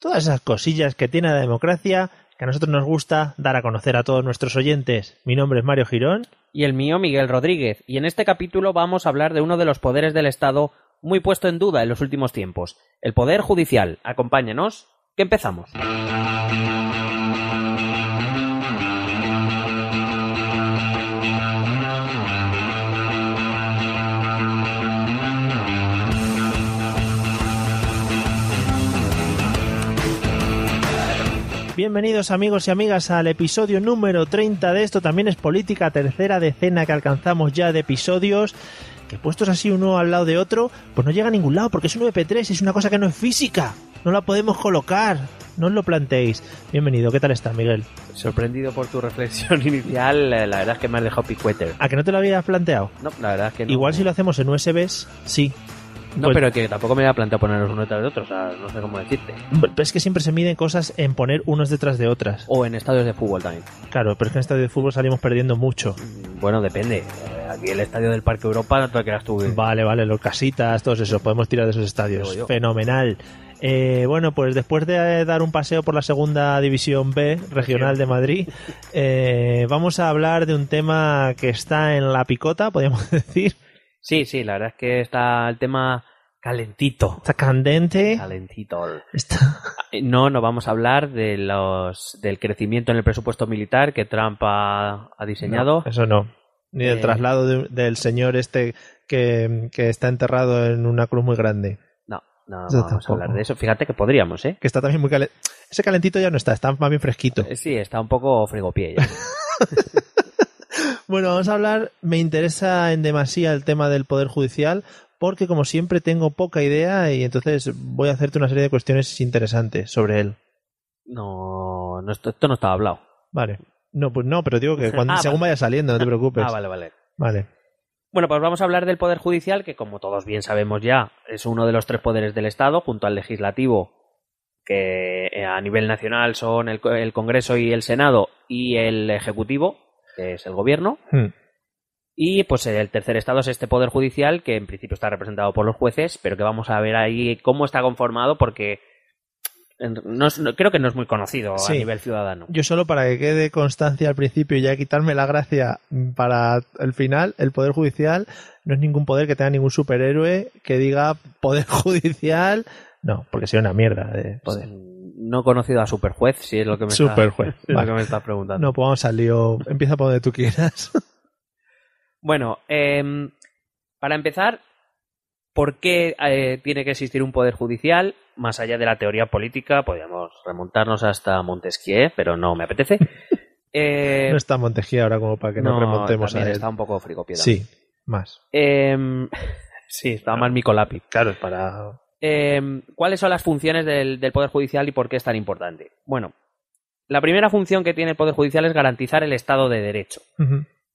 todas esas cosillas que tiene la democracia que a nosotros nos gusta dar a conocer a todos nuestros oyentes. Mi nombre es Mario Girón. Y el mío, Miguel Rodríguez. Y en este capítulo vamos a hablar de uno de los poderes del Estado muy puesto en duda en los últimos tiempos, el Poder Judicial. Acompáñenos, que empezamos. Bienvenidos amigos y amigas al episodio número 30 de esto también es política, tercera decena que alcanzamos ya de episodios que puestos así uno al lado de otro, pues no llega a ningún lado porque es un MP3, es una cosa que no es física, no la podemos colocar, no os lo planteéis. Bienvenido, ¿qué tal estás, Miguel? Sorprendido por tu reflexión inicial, eh, la verdad es que me has dejado picueter. ¿A que no te lo habías planteado? No, la verdad es que no. Igual si lo hacemos en USBs, sí, No, Pues- pero que tampoco me había planteado ponerlos uno detrás de otro, o sea, no sé cómo decirte. Pero es que siempre se miden cosas en poner unos detrás de otras. O en estadios de fútbol también. Claro, pero es que en estadio de fútbol salimos perdiendo mucho. Mm, Bueno, depende. Eh, Aquí el estadio del Parque Europa no te lo creas tú. eh. Vale, vale, los casitas, todos eso, podemos tirar de esos estadios. Fenomenal. Eh, bueno, pues después de eh, dar un paseo por la segunda división B regional de Madrid, eh, vamos a hablar de un tema que está en la picota, podríamos decir. Sí, sí, la verdad es que está el tema calentito. Está candente. Calentito. Está... Eh, No, no vamos a hablar de los del crecimiento en el presupuesto militar que Trump ha, ha diseñado. No, eso no. Ni del Eh. traslado de- del señor este que, que está enterrado en una cruz muy grande. No, no, vamos tampoco. a hablar de eso. Fíjate que podríamos, ¿eh? Que está también muy calentito. Ese calentito ya no está, está más bien fresquito. Eh, Sí, está un poco frigopié ya. Bueno, vamos a hablar, me interesa en demasía el tema del Poder Judicial, porque como siempre tengo poca idea y entonces voy a hacerte una serie de cuestiones interesantes sobre él. No, no esto, esto no estaba hablado. Vale. No, pues no, pero digo que cuando, Ah, según vale. vaya saliendo, no te preocupes. Ah, vale, vale. Vale. Bueno, pues vamos a hablar del Poder Judicial, que como todos bien sabemos ya, es uno de los tres poderes del Estado, junto al legislativo, que a nivel nacional son el, el Congreso y el Senado, y el Ejecutivo, que es el Gobierno. Hmm. Y pues el tercer estado es este Poder Judicial, que en principio está representado por los jueces, pero que vamos a ver ahí cómo está conformado, porque no es- no- creo que no es muy conocido Sí. a nivel ciudadano. Yo solo para que quede constancia al principio y ya quitarme la gracia para el final, el Poder Judicial no es ningún poder que tenga ningún superhéroe que diga Poder Judicial. No, porque sería una mierda de poder. No he conocido a Superjuez, si es lo que me, Superjuez, está, es lo vale. que me estás preguntando. No, pues vamos al lío. Empieza por donde tú quieras. Bueno, em, para empezar, ¿por qué eh, tiene que existir un poder judicial? Más allá de la teoría política, podríamos remontarnos hasta Montesquieu, pero no me apetece. Eh, No está Montejía ahora como para que nos no, remontemos a él. está un poco frigopié Sí, más. Em, sí, está más Micolapi. Claro, es para... Em, ¿Cuáles son las funciones del, del Poder Judicial y por qué es tan importante? Bueno, la primera función que tiene el Poder Judicial es garantizar el Estado de Derecho.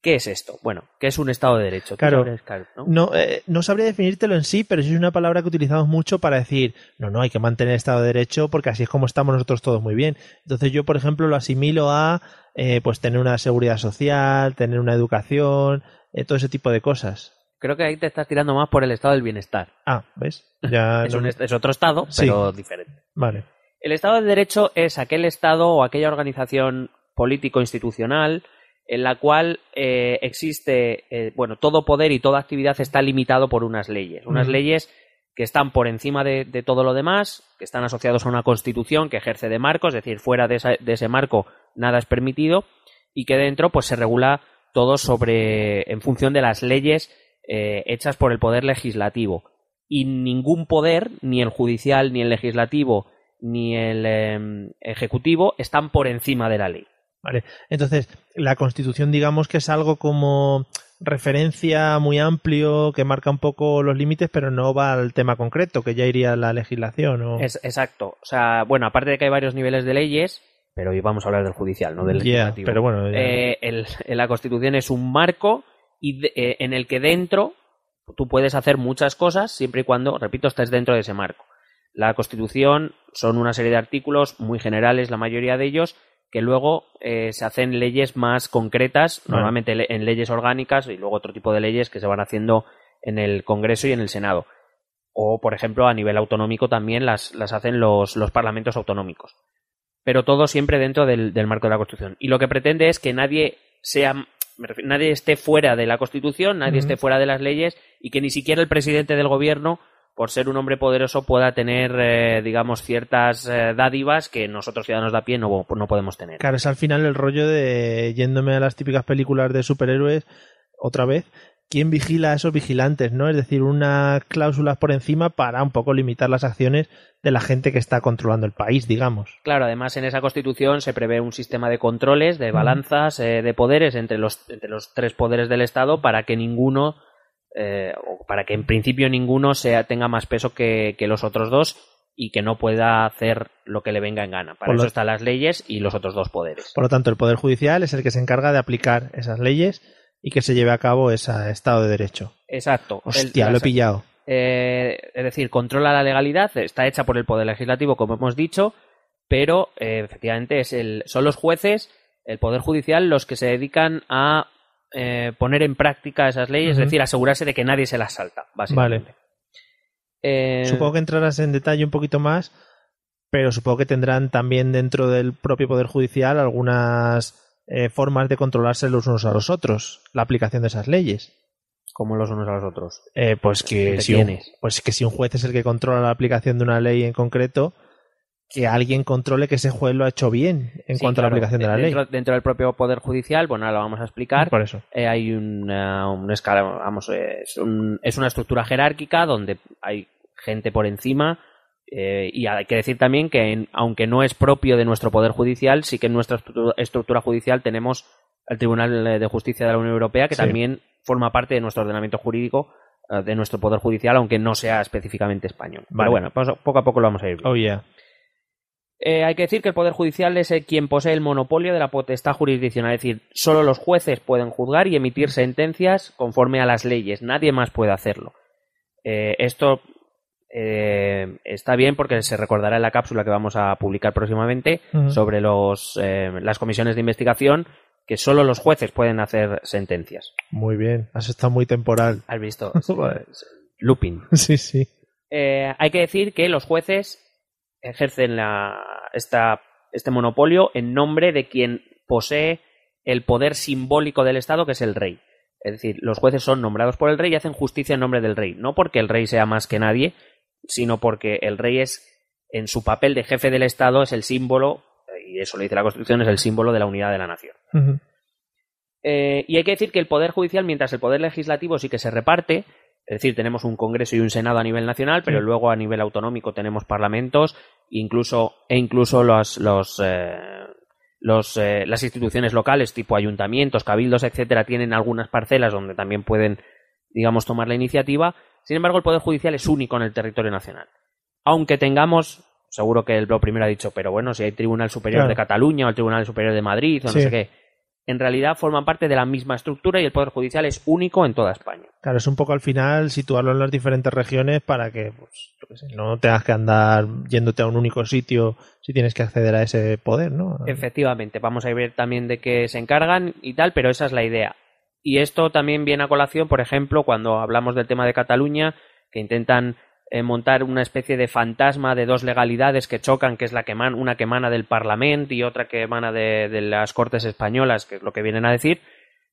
¿Qué es esto? Bueno, ¿qué es un Estado de Derecho? Claro. sabrías, ¿no? No, eh, no sabría definírtelo en sí, pero sí es una palabra que utilizamos mucho para decir, no, no, hay que mantener el Estado de Derecho porque así es como estamos nosotros todos muy bien. Entonces yo, por ejemplo, lo asimilo a eh, pues tener una seguridad social, tener una educación, eh, todo ese tipo de cosas. Creo que ahí te estás tirando más por el Estado del Bienestar. Ah, ¿ves? Ya es, no- un est- es otro Estado, Sí. pero diferente. Vale. El Estado de Derecho es aquel Estado o aquella organización político-institucional en la cual eh, existe, eh, bueno, todo poder y toda actividad está limitado por unas leyes. Unas leyes que están por encima de, de todo lo demás, que están asociados a una constitución que ejerce de marco, es decir, fuera de, esa- de ese marco nada es permitido, y que dentro pues se regula todo sobre, en función de las leyes eh, hechas por el poder legislativo. Y ningún poder, ni el judicial, ni el legislativo, ni el em, ejecutivo, están por encima de la ley. Vale. Entonces, la Constitución, digamos que es algo como referencia muy amplio que marca un poco los límites, pero no va al tema concreto, que ya iría la legislación. ¿o? Es, exacto. O sea, bueno, aparte de que hay varios niveles de leyes, pero hoy vamos a hablar del judicial, no del legislativo. pero bueno, Eh, el- la Constitución es un marco y de- eh, en el que dentro tú puedes hacer muchas cosas siempre y cuando, repito, estés dentro de ese marco. La Constitución son una serie de artículos muy generales, la mayoría de ellos, que luego eh, se hacen leyes más concretas, normalmente le- en leyes orgánicas y luego otro tipo de leyes que se van haciendo en el Congreso y en el Senado. O, por ejemplo, a nivel autonómico también las, las hacen los, los parlamentos autonómicos. Pero todo siempre dentro del, del marco de la Constitución. Y lo que pretende es que nadie sea refiero, nadie esté fuera de la Constitución, nadie esté fuera de las leyes y que ni siquiera el presidente del gobierno, por ser un hombre poderoso, pueda tener, eh, digamos, ciertas eh, dádivas que nosotros ciudadanos de a pie no, no podemos tener. Claro, es al final el rollo de yéndome a las típicas películas de superhéroes, otra vez, ¿quién vigila a esos vigilantes? ¿no? Es decir, unas cláusulas por encima para un poco limitar las acciones de la gente que está controlando el país, digamos. Claro, además en esa constitución se prevé un sistema de controles, de balanzas, eh, de poderes entre los, entre los tres poderes del Estado para que ninguno, eh, o para que en principio ninguno sea, tenga más peso que, que los otros dos y que no pueda hacer lo que le venga en gana. Para Por lo- eso están las leyes y los otros dos poderes. Por lo tanto, el Poder Judicial es el que se encarga de aplicar esas leyes y que se lleve a cabo ese Estado de Derecho. Exacto. El- Hostia, lo he pillado. Eh, es decir, controla la legalidad, está hecha por el Poder Legislativo, como hemos dicho, pero eh, efectivamente es el, son los jueces, el Poder Judicial, los que se dedican a eh, poner en práctica esas leyes, es decir, asegurarse de que nadie se las salta, básicamente. Eh, Supongo que entrarás en detalle un poquito más, pero supongo que tendrán también dentro del propio Poder Judicial algunas eh, formas de controlarse los unos a los otros, la aplicación de esas leyes. como los unos a los otros. Eh, pues, que ¿Qué si un, pues que si un juez es el que controla la aplicación de una ley en concreto, que alguien controle que ese juez lo ha hecho bien en Sí, cuanto a la aplicación de la dentro, ley. Dentro del propio Poder Judicial, bueno, ahora lo vamos a explicar. Por eso. Eh, hay una, una escala, vamos, es, un- es una estructura jerárquica donde hay gente por encima eh, y hay que decir también que en- aunque no es propio de nuestro poder judicial, sí que en nuestra estru- estructura judicial tenemos el Tribunal de Justicia de la Unión Europea que Sí. también forma parte de nuestro ordenamiento jurídico eh, de nuestro poder judicial, aunque no sea específicamente español. Vale. Pero bueno, pues, poco a poco lo vamos a ir viendo. Oh, yeah. Eh, hay que decir que el Poder Judicial es el quien posee el monopolio de la potestad jurisdiccional, es decir, solo los jueces pueden juzgar y emitir sentencias conforme a las leyes, nadie más puede hacerlo. Eh, esto eh, está bien porque se recordará en la cápsula que vamos a publicar próximamente sobre los, eh, las comisiones de investigación que solo los jueces pueden hacer sentencias. Muy bien. Has estado muy temporal. ¿Has visto? Vale. Looping. Sí, sí. Eh, hay que decir que los jueces ejercen la, esta, este monopolio en nombre de quien posee el poder simbólico del Estado, que es el rey. Es decir, los jueces son nombrados por el rey y hacen justicia en nombre del rey. No porque el rey sea más que nadie, sino porque el rey es, en su papel de jefe del Estado, es el símbolo, y eso lo dice la Constitución, es el símbolo de la unidad de la nación. Eh, y hay que decir que el poder judicial, mientras el poder legislativo sí que se reparte, es decir, tenemos un Congreso y un Senado a nivel nacional, pero Sí. luego a nivel autonómico tenemos parlamentos incluso, e incluso los, los, eh, los, eh, las instituciones locales, tipo ayuntamientos, cabildos, etcétera, tienen algunas parcelas donde también pueden, digamos, tomar la iniciativa. Sin embargo, el Poder Judicial es único en el territorio nacional. Aunque tengamos, seguro que lo primero ha dicho, pero bueno, si hay Tribunal Superior Claro. de Cataluña o el Tribunal Superior de Madrid o no sé qué, en realidad forman parte de la misma estructura y el Poder Judicial es único en toda España. Claro, es un poco al final situarlo en las diferentes regiones para que pues, yo qué sé, no tengas que andar yéndote a un único sitio si tienes que acceder a ese poder, ¿no? Efectivamente, vamos a ver también de qué se encargan y tal, pero esa es la idea. Y esto también viene a colación, por ejemplo, cuando hablamos del tema de Cataluña, que intentan eh, montar una especie de fantasma de dos legalidades que chocan, que es la que una que emana del Parlamento y otra que emana de, de las Cortes Españolas, que es lo que vienen a decir.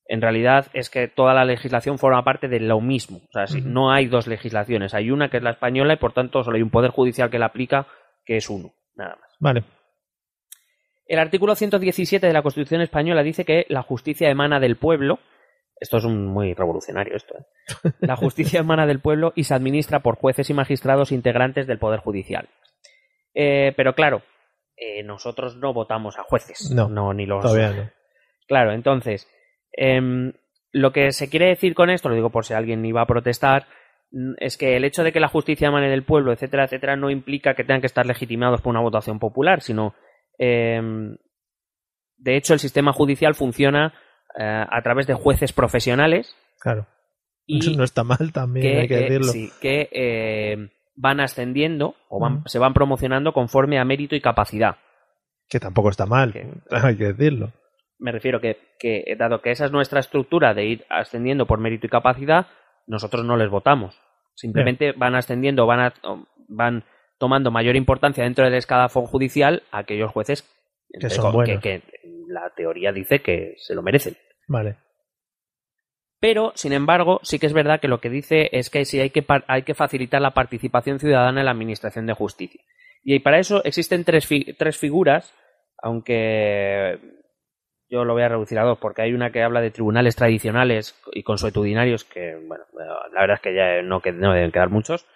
En realidad es que toda la legislación forma parte de lo mismo. O sea, si- no hay dos legislaciones. Hay una que es la española y por tanto solo hay un poder judicial que la aplica, que es uno. Nada más. Vale. El artículo 117 de la Constitución española dice que la justicia emana del pueblo. Esto es un muy revolucionario esto. ¿eh? La justicia emana del pueblo y se administra por jueces y magistrados integrantes del Poder Judicial. Eh, pero claro, eh, nosotros no votamos a jueces. No, ni los. Todavía no. Claro, entonces, em, lo que se quiere decir con esto, lo digo por si alguien iba a protestar, mm, es que el hecho de que la justicia emane del pueblo, etcétera, etcétera, no implica que tengan que estar legitimados por una votación popular, sino, em, de hecho, el sistema judicial funciona eh, a través de jueces profesionales Claro. y Eso no está mal también, que, hay que eh, decirlo. sí, que, eh, van ascendiendo o van- se van promocionando conforme a mérito y capacidad. Que tampoco está mal, Que- hay que decirlo. Me refiero que, que, dado que esa es nuestra estructura de ir ascendiendo por mérito y capacidad, nosotros no les votamos. Simplemente van ascendiendo, van, a- van tomando mayor importancia dentro del escalafón judicial aquellos jueces entre son buenos. que, que la teoría dice que se lo merecen. Vale. Pero, sin embargo, sí que es verdad que lo que dice es que sí hay que, par- hay que facilitar la participación ciudadana en la administración de justicia. Y para eso existen tres, fi- tres figuras, aunque yo lo voy a reducir a dos, porque hay una que habla de tribunales tradicionales y consuetudinarios, que, bueno, la verdad es que ya no, que- no deben quedar muchos.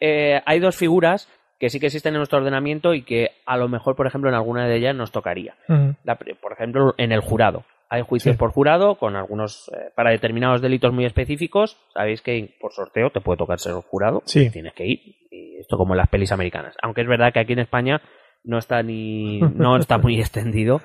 Eh, hay dos figuras que sí que existen en nuestro ordenamiento y que a lo mejor, por ejemplo, en alguna de ellas nos tocaría. La por ejemplo, en el jurado. Hay juicios Sí. por jurado con algunos eh, para determinados delitos muy específicos. Sabéis que por sorteo te puede tocar ser jurado. Sí. Tienes que ir. Y esto como en las pelis americanas. Aunque es verdad que aquí en España no está ni no está muy extendido.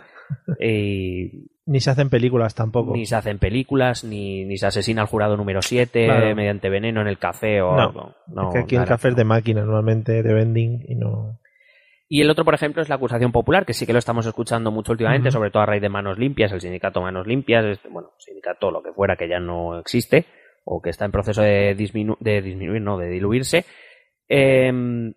eh, Ni se hacen películas tampoco. ni se hacen películas, ni, ni se asesina al jurado número 7 Claro. mediante veneno en el café o No. algo. No, Es que aquí el café es de máquina normalmente, de vending, y no... Y el otro, por ejemplo, es la acusación popular, que sí que lo estamos escuchando mucho últimamente, sobre todo a raíz de Manos Limpias, el sindicato Manos Limpias, este, bueno, sindicato lo que fuera que ya no existe, o que está en proceso de, disminu- de disminuir, no, de diluirse. Em,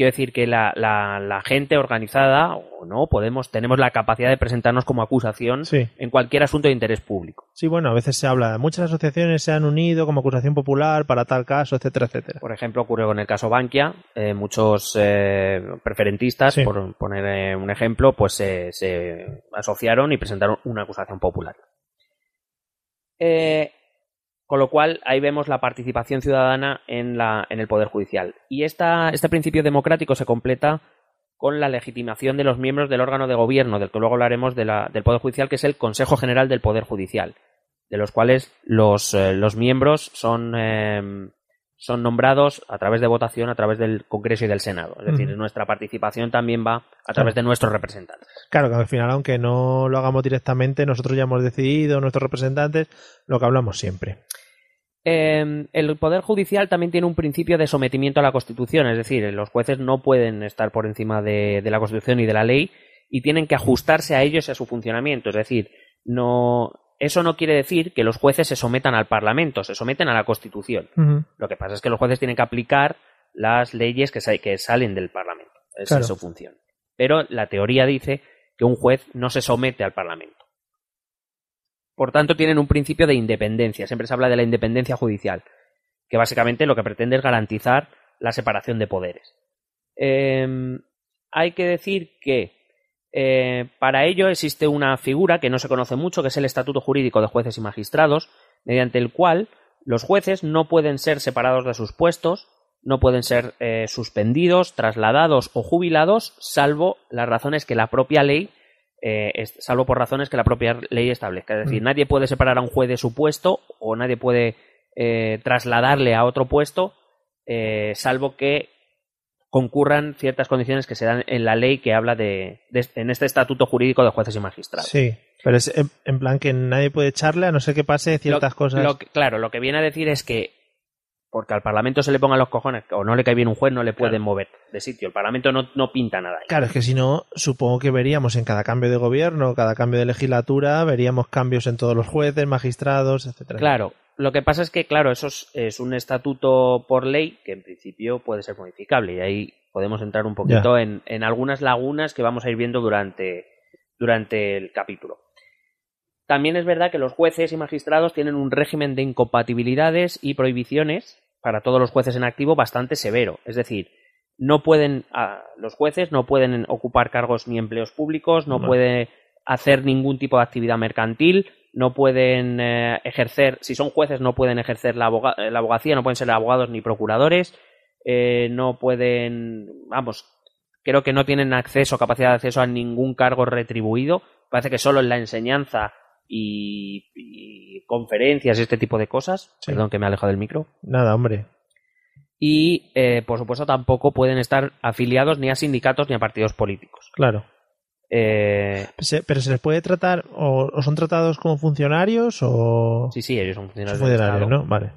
quiero decir que la, la- la gente organizada, o no, podemos, tenemos la capacidad de presentarnos como acusación Sí. en cualquier asunto de interés público. Sí, bueno, a veces se habla, muchas asociaciones se han unido como acusación popular para tal caso, etcétera, etcétera. Por ejemplo, ocurrió con el caso Bankia. eh, muchos eh, preferentistas, Sí. por poner eh, un ejemplo, pues se- se asociaron y presentaron una acusación popular. Eh, con lo cual, ahí vemos la participación ciudadana en, la, en el Poder Judicial. Y esta, este principio democrático se completa con la legitimación de los miembros del órgano de gobierno, del que luego hablaremos de la- del Poder Judicial, que es el Consejo General del Poder Judicial, de los cuales los, eh, los miembros son, eh, son nombrados a través de votación, a través del Congreso y del Senado. Es decir, nuestra participación también va a través de nuestros representantes. Claro que al final, aunque no lo hagamos directamente, nosotros ya hemos decidido, nuestros representantes, lo que hablamos siempre. Eh, el Poder Judicial también tiene un principio de sometimiento a la Constitución, es decir, los jueces no pueden estar por encima de, de la Constitución y de la ley y tienen que ajustarse a ellos y a su funcionamiento. Es decir, no, eso no quiere decir que los jueces se sometan al Parlamento, se someten a la Constitución. Lo que pasa es que los jueces tienen que aplicar las leyes que, sa- que salen del Parlamento. Esa Claro. es su función. Pero la teoría dice que un juez no se somete al Parlamento. Por tanto, tienen un principio de independencia. Siempre se habla de la independencia judicial, que básicamente lo que pretende es garantizar la separación de poderes. Eh, hay que decir que eh, para ello existe una figura que no se conoce mucho, que es el Estatuto Jurídico de Jueces y Magistrados, mediante el cual los jueces no pueden ser separados de sus puestos, no pueden ser eh, suspendidos, trasladados o jubilados, salvo las razones que la propia ley, eh, es- salvo por razones que la propia ley establezca. Es decir, Mm. nadie puede separar a un juez de su puesto o nadie puede eh, trasladarle a otro puesto, eh, salvo que concurran ciertas condiciones que se dan en la ley que habla de, de- en este estatuto jurídico de jueces y magistrados. Sí, pero es en, en plan que nadie puede echarle a no ser que pase ciertas Lo- cosas. lo claro, lo que viene a decir es que porque al Parlamento se le pongan los cojones o no le cae bien un juez, no le pueden Claro. mover de sitio. El Parlamento no, no pinta nada. ahí. Claro, es que si no, supongo que veríamos en cada cambio de gobierno, cada cambio de legislatura, veríamos cambios en todos los jueces, magistrados, etcétera. Claro, lo que pasa es que, claro, eso es, es un estatuto por ley que en principio puede ser modificable y ahí podemos entrar un poquito en, en algunas lagunas que vamos a ir viendo durante, durante el capítulo. También es verdad que los jueces y magistrados tienen un régimen de incompatibilidades y prohibiciones para todos los jueces en activo bastante severo. Es decir, no pueden, ah, los jueces no pueden ocupar cargos ni empleos públicos, no No. puede hacer ningún tipo de actividad mercantil, no pueden eh, ejercer, si son jueces no pueden ejercer la, aboga- la abogacía, no pueden ser abogados ni procuradores, eh, no pueden, vamos, creo que no tienen acceso, capacidad de acceso a ningún cargo retribuido. Parece que solo en la enseñanza y, y conferencias y este tipo de cosas. Sí. Perdón que me he alejado del micro. Nada, hombre. Y, eh, por supuesto, tampoco pueden estar afiliados ni a sindicatos ni a partidos políticos. Claro. Eh, Se- pero se les puede tratar, o, o son tratados como funcionarios o... sí, sí, ellos son son funcionarios del funcionarios, Estado, ¿no? Vale.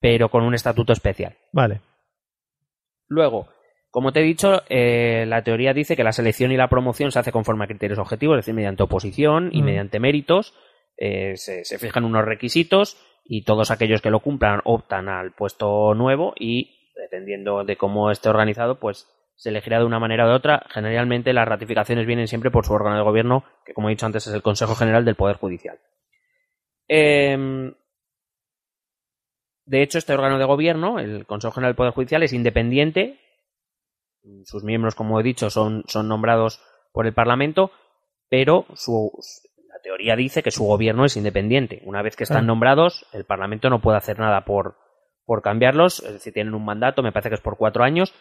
pero con un estatuto especial. Vale. Luego, como te he dicho, eh, la teoría dice que la selección y la promoción se hace conforme a criterios objetivos, es decir, mediante oposición y Mm. mediante méritos. eh, se, se fijan unos requisitos y todos aquellos que lo cumplan optan al puesto nuevo y, dependiendo de cómo esté organizado, pues se elegirá de una manera o de otra. Generalmente las ratificaciones vienen siempre por su órgano de gobierno, que como he dicho antes es el Consejo General del Poder Judicial. Em, de hecho, este órgano de gobierno, el Consejo General del Poder Judicial, es independiente. Sus miembros, como he dicho, son, son nombrados por el Parlamento, pero su, la teoría dice que su gobierno es independiente. Una vez que están Ah. nombrados, el Parlamento no puede hacer nada por, por cambiarlos. Es decir, tienen un mandato, me parece que es por cuatro años.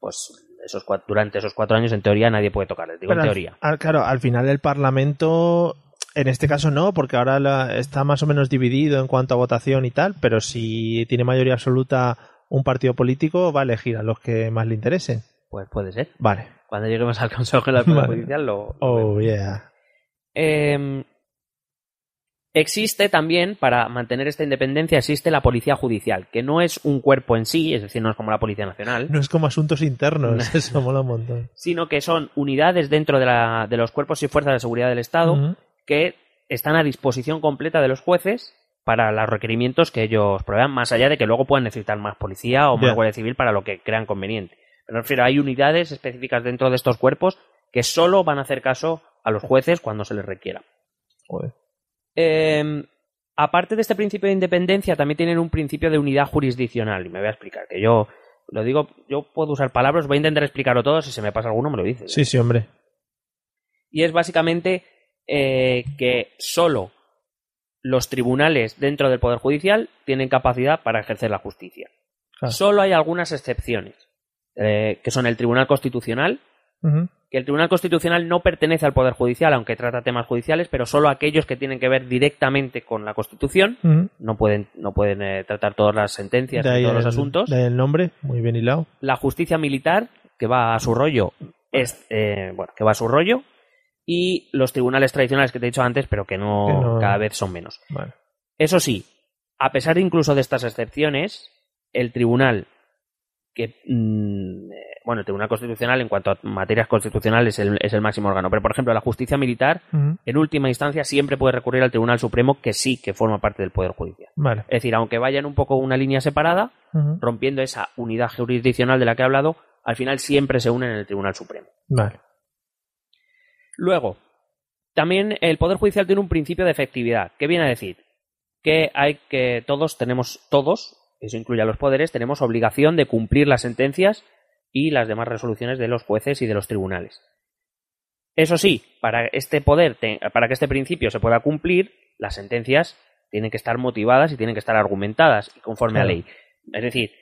Pues esos durante esos cuatro años, en teoría, nadie puede tocarles. Digo Pero en al- teoría. al- claro, al final el Parlamento, en este caso no, porque ahora la- está más o menos dividido en cuanto a votación y tal, pero si tiene mayoría absoluta un partido político, va a elegir a los que más le interesen. Pues puede ser. Vale. Cuando lleguemos al Consejo Poder Vale. Judicial lo. Oh, yeah. Eh, existe también, para mantener esta independencia, existe la Policía Judicial, que no es un cuerpo en sí, es decir, no es como la Policía Nacional, No es como asuntos internos, eso mola un montón. sino que son unidades dentro de, la- de los cuerpos y fuerzas de seguridad del Estado que están a disposición completa de los jueces para los requerimientos que ellos provean, más allá de que luego puedan necesitar más policía o más guardia civil para lo que crean conveniente. Pero me refiero, hay unidades específicas dentro de estos cuerpos que solo van a hacer caso a los jueces cuando se les requiera. Joder. Eh, aparte de este principio de independencia, también tienen un principio de unidad jurisdiccional. Y me voy a explicar, que yo lo digo, yo puedo usar palabras, voy a intentar explicarlo todo, si se me pasa alguno me lo dices. Sí, sí, hombre. Y es básicamente eh, que solo los tribunales dentro del Poder Judicial tienen capacidad para ejercer la justicia. Claro. Solo hay algunas excepciones, eh, que son el Tribunal Constitucional. Que el Tribunal Constitucional no pertenece al Poder Judicial, aunque trata temas judiciales, pero solo aquellos que tienen que ver directamente con la Constitución. Ujú. No pueden, no pueden eh, tratar todas las sentencias y todos los asuntos. de ahí el nombre, muy bien hilado. La justicia militar, que va a su rollo, es, eh, bueno, que va a su rollo. Y los tribunales tradicionales que te he dicho antes, pero que no, Que no- cada vez son menos. Eso sí, a pesar incluso de estas excepciones, el tribunal que mm, bueno, el Tribunal Constitucional en cuanto a materias constitucionales es el, es el máximo órgano, pero por ejemplo la justicia militar en última instancia siempre puede recurrir al Tribunal Supremo que sí que forma parte del Poder Judicial. Vale. Es decir, aunque vayan un poco una línea separada, rompiendo esa unidad jurisdiccional de la que he hablado, al final siempre se unen en el Tribunal Supremo. Vale. Luego, también el Poder Judicial tiene un principio de efectividad. ¿Qué viene a decir? Que hay que todos tenemos, todos, eso incluye a los poderes, tenemos obligación de cumplir las sentencias y las demás resoluciones de los jueces y de los tribunales. Eso sí, para este poder, para que este principio se pueda cumplir, las sentencias tienen que estar motivadas y tienen que estar argumentadas y conforme a ley. Es decir,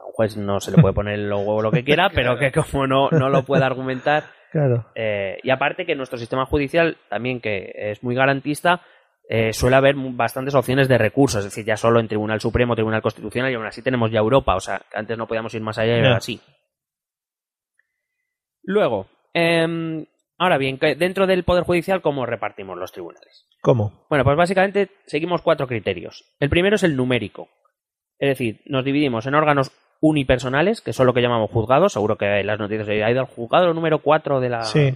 a un juez no se le puede poner el huevo lo que quiera, pero que como no, no lo puede argumentar, Claro. eh, y aparte que nuestro sistema judicial, también que es muy garantista, eh, suele haber bastantes opciones de recursos, es decir, ya solo en Tribunal Supremo, Tribunal Constitucional, y aún así tenemos ya Europa, o sea, antes no podíamos ir más allá y ahora sí. Luego, em, ahora bien, dentro del Poder Judicial, ¿cómo repartimos los tribunales? ¿Cómo? Bueno, pues básicamente seguimos cuatro criterios. El primero es el numérico. Es decir, nos dividimos en órganos unipersonales, que son lo que llamamos juzgados. Seguro que en las noticias ha ido al juzgado número 4 de la, Sí.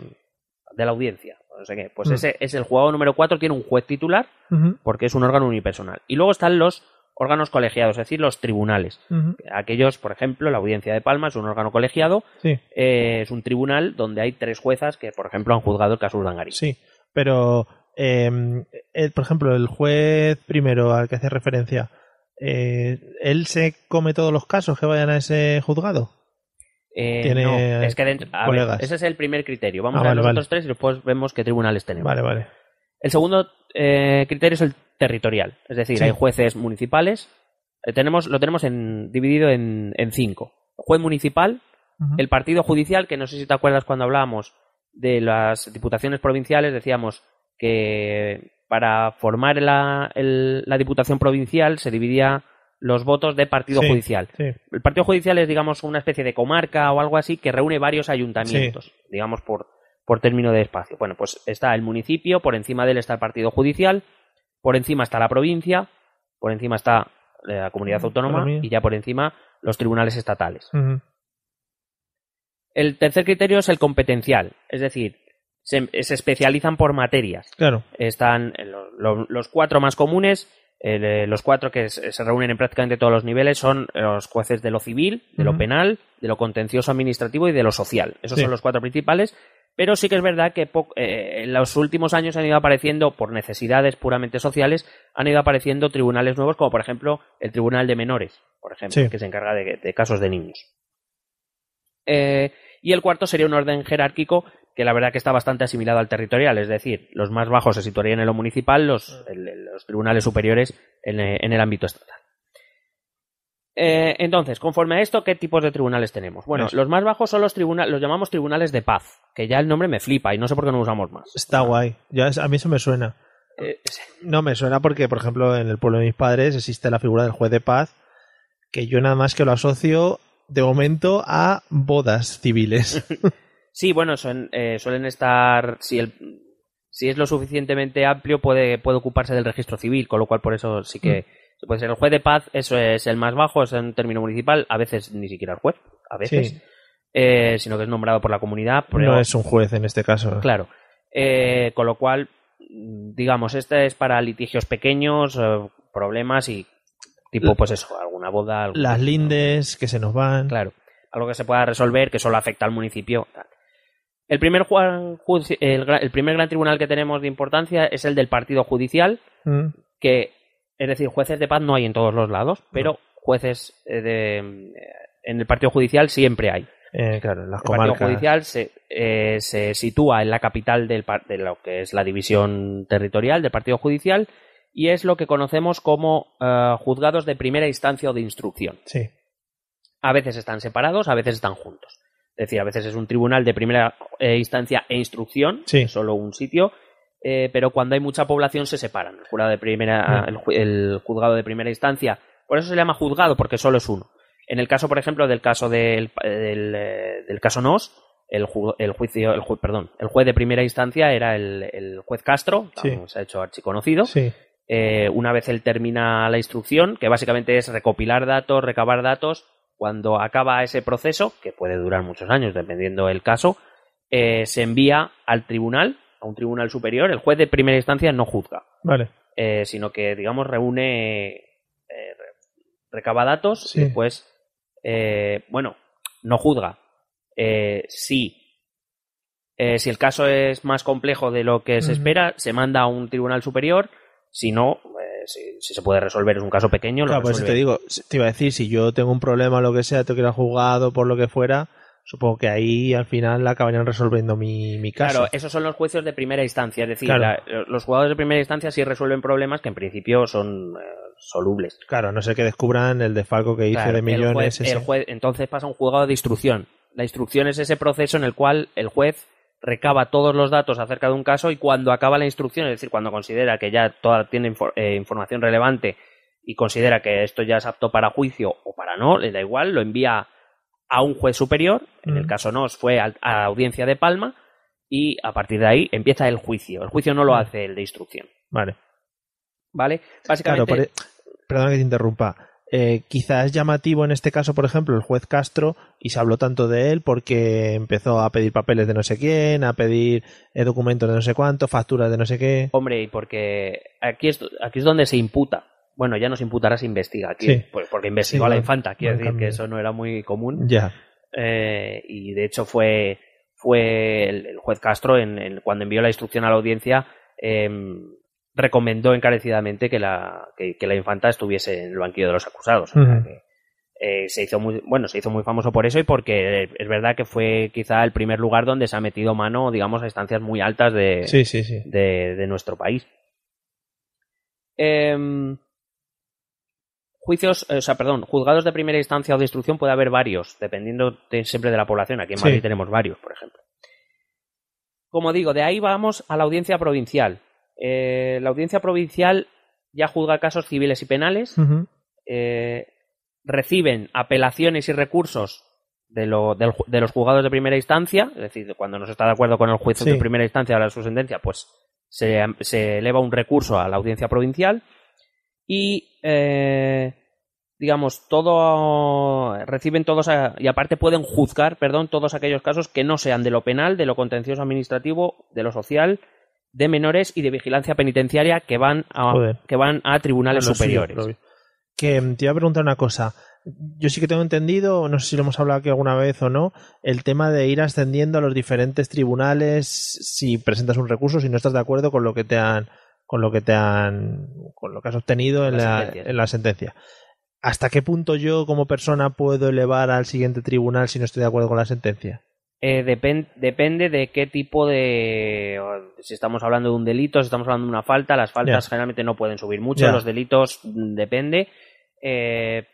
de la audiencia. No sé qué. Pues Mm. ese es el juzgado número 4, tiene un juez titular, porque es un órgano unipersonal. Y luego están los órganos colegiados, es decir, los tribunales. Aquellos, por ejemplo, la audiencia de Palma es un órgano colegiado, Sí, eh, es un tribunal donde hay tres juezas que, por ejemplo, han juzgado el caso Urdangarín. sí. Pero, eh, el- por ejemplo, el juez primero al que hace referencia, eh, ¿él se come todos los casos que vayan a ese juzgado? Eh, Tiene no, es que dentro, a ver, colegas. ese es el primer criterio. Vamos Ah, a ver vale, los vale. otros tres y después vemos qué tribunales tenemos. Vale, vale. El segundo eh, criterio es el territorial, es decir, Sí. hay jueces municipales. Eh, tenemos, lo tenemos en, dividido en, en cinco. Juez municipal, el partido judicial, que no sé si te acuerdas cuando hablábamos de las diputaciones provinciales, decíamos que para formar la, el- la Diputación Provincial se dividía los votos de partido Sí, judicial. sí. El partido judicial es, digamos, una especie de comarca o algo así que reúne varios ayuntamientos, digamos, por, por término de espacio. Bueno, pues está el municipio, por encima de él está el partido judicial, por encima está la provincia, por encima está eh, la comunidad autónoma y ya por encima los tribunales estatales. El tercer criterio es el competencial, es decir, se, se especializan por materias. Claro. Están eh, lo- lo- los cuatro más comunes, eh, los cuatro que se reúnen en prácticamente todos los niveles son los jueces de lo civil, de lo penal, de lo contencioso administrativo y de lo social. Esos Sí. son los cuatro principales. Pero sí que es verdad que eh, en los últimos años han ido apareciendo, por necesidades puramente sociales, han ido apareciendo tribunales nuevos, como por ejemplo el Tribunal de Menores, por ejemplo, Sí. que se encarga de, de casos de niños. Eh, y el cuarto sería un orden jerárquico que la verdad que está bastante asimilado al territorial, es decir, los más bajos se situarían en lo municipal, los, el- los tribunales superiores en, eh, en el ámbito estatal. Eh, entonces, conforme a esto, ¿qué tipos de tribunales tenemos? Bueno, Eso. los más bajos son los tribunales, los llamamos tribunales de paz, que ya el nombre me flipa y no sé por qué no usamos más. Está guay. Ya es- a mí eso me suena. Eh, No me suena porque, por ejemplo, en el pueblo de mis padres existe la figura del juez de paz, que yo nada más que lo asocio de momento a bodas civiles. Sí, bueno, son- eh, suelen estar. Si, el, si es lo suficientemente amplio, puede, puede ocuparse del registro civil, con lo cual por eso sí que. Puede ser el juez de paz, eso es el más bajo, es en término municipal, a veces ni siquiera el juez, a veces, Sí. eh, sino que es nombrado por la comunidad. pero- No es un juez en este caso. Claro. Eh, con lo cual, digamos, este es para litigios pequeños, eh, problemas y tipo, pues eso, alguna boda. Las lindes que se nos van. Claro. Algo que se pueda resolver que solo afecta al municipio. El primer, el primer gran tribunal que tenemos de importancia es el del partido judicial, Mm. que, es decir, jueces de paz no hay en todos los lados, pero jueces eh, de, eh, en el partido judicial siempre hay. Eh, claro, en las El partido judicial se, eh, se sitúa en la capital del, de lo que es la división territorial del partido judicial y es lo que conocemos como eh, juzgados de primera instancia o de instrucción. Sí. A veces están separados, a veces están juntos. Es decir, a veces es un tribunal de primera instancia e instrucción, Sí. solo un sitio, eh, pero cuando hay mucha población se separan. El jurado de primera, el, el juzgado de primera instancia, por eso se llama juzgado, porque solo es uno. En el caso, por ejemplo, del caso del, del, eh, del caso Nos, el, ju- el juicio, el ju- perdón, el juez de primera instancia era el, el juez Castro, Sí. se ha hecho archiconocido. Sí. Eh, una vez él termina la instrucción, que básicamente es recopilar datos, recabar datos, cuando acaba ese proceso, que puede durar muchos años dependiendo del caso, eh, se envía al tribunal, a un tribunal superior. El juez de primera instancia no juzga, Vale. eh, sino que, digamos, reúne, eh, re- recaba datos Sí. y después, eh, bueno, no juzga. Eh, sí. Eh, si el caso es más complejo de lo que se espera, se manda a un tribunal superior. Si no, eh, si, si se puede resolver, es un caso pequeño. lo Claro, por eso resuelve. te digo, te iba a decir, si yo tengo un problema o lo que sea, tengo que ir al juzgado por lo que fuera, supongo que ahí al final acabarían resolviendo mi, mi caso. Claro, esos son los juicios de primera instancia. Es decir, Claro. la- los jugadores de primera instancia sí resuelven problemas que en principio son eh, solubles. Claro, no sé que descubran el desfalco que hice Claro, de el millones. juez- ese. el juez- entonces pasa un juzgado de instrucción. La instrucción es ese proceso en el cual el juez recaba todos los datos acerca de un caso y cuando acaba la instrucción, es decir, cuando considera que ya toda tiene infor- eh, información relevante y considera que esto ya es apto para juicio o para no, le da igual, lo envía a un juez superior, en el Mm. caso nos fue a audiencia de Palma y a partir de ahí empieza el juicio. El juicio no lo Mm. hace el de instrucción, Vale. ¿vale? Claro, Básicamente, por e- perdona que te interrumpa. Eh, quizás es llamativo en este caso, por ejemplo, el juez Castro, y se habló tanto de él porque empezó a pedir papeles de no sé quién, a pedir eh, documentos de no sé cuánto, facturas de no sé qué. Hombre, y porque aquí es, aquí es donde se imputa. Bueno, ya no se imputará, se investiga. Aquí, Sí. pues porque investigó Sí, a la infanta. Quiero decir que eso no era muy común. Ya. Eh, y de hecho fue, fue el, el juez Castro, en, en- cuando envió la instrucción a la audiencia, em, recomendó encarecidamente que la, que, que la infanta estuviese en el banquillo de los acusados. O sea que, eh, se hizo muy, bueno, se hizo muy famoso por eso y porque es verdad que fue quizá el primer lugar donde se ha metido mano, digamos, a instancias muy altas de, Sí, sí, sí. de, de nuestro país. Em, juicios, eh, o sea, perdón, juzgados de primera instancia o de instrucción puede haber varios, dependiendo de- siempre de la población. Aquí en Sí. Madrid tenemos varios, por ejemplo. Como digo, de ahí vamos a la audiencia provincial. Eh, la audiencia provincial ya juzga casos civiles y penales. Eh, reciben apelaciones y recursos de, lo- de los juzgados de primera instancia, es decir, cuando no se está de acuerdo con el juez Sí. de primera instancia de su sentencia, pues se, se eleva un recurso a la audiencia provincial y, eh, digamos, todo reciben todos a- y aparte pueden juzgar, perdón, todos aquellos casos que no sean de lo penal, de lo contencioso administrativo, de lo social, de menores y de vigilancia penitenciaria que van a, Joder. que van a tribunales Bueno, superiores. Que mm, te iba a preguntar una cosa. Yo sí que tengo entendido, no sé si lo hemos hablado aquí alguna vez o no, el tema de ir ascendiendo a los diferentes tribunales si presentas un recurso, si no estás de acuerdo con lo que te han, con lo que te han, con lo que has obtenido en la, en la sentencia. ¿Hasta qué punto yo como persona puedo elevar al siguiente tribunal si no estoy de acuerdo con la sentencia? Eh, depen- depende de qué tipo de. Si estamos hablando de un delito, si estamos hablando de una falta, las faltas generalmente no pueden subir mucho, los delitos mm, depende. Eh,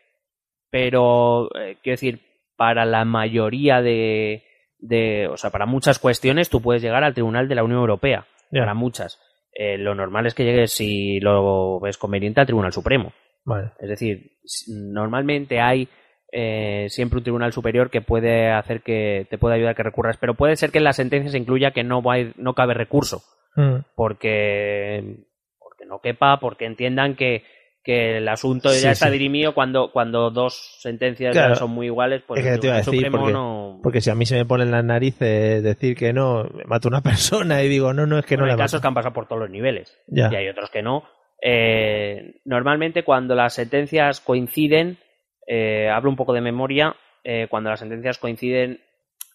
pero, eh, quiero decir, para la mayoría de, de. O sea, para muchas cuestiones tú puedes llegar al Tribunal de la Unión Europea. Para muchas. Eh, lo normal es que llegues, si lo ves conveniente, al Tribunal Supremo. Vale. Es decir, normalmente hay eh, siempre un tribunal superior que puede hacer que te puede ayudar a que recurras, pero puede ser que en la sentencia se incluya que no, va a ir- no cabe recurso, Mm, porque, porque no quepa, porque entiendan que, que el asunto Sí, ya está sí. dirimido cuando, cuando dos sentencias Claro. ya son muy iguales, pues Es que te iba a decir, Supremo porque- no... Porque si a mí se me pone en las narices decir que no, me mato a una persona y digo, no, no, es que Bueno, no hay la casos mato. que han pasado por todos los niveles. Ya. y hay otros que no. Eh, normalmente cuando las sentencias coinciden, eh, hablo un poco de memoria, eh, cuando las sentencias coinciden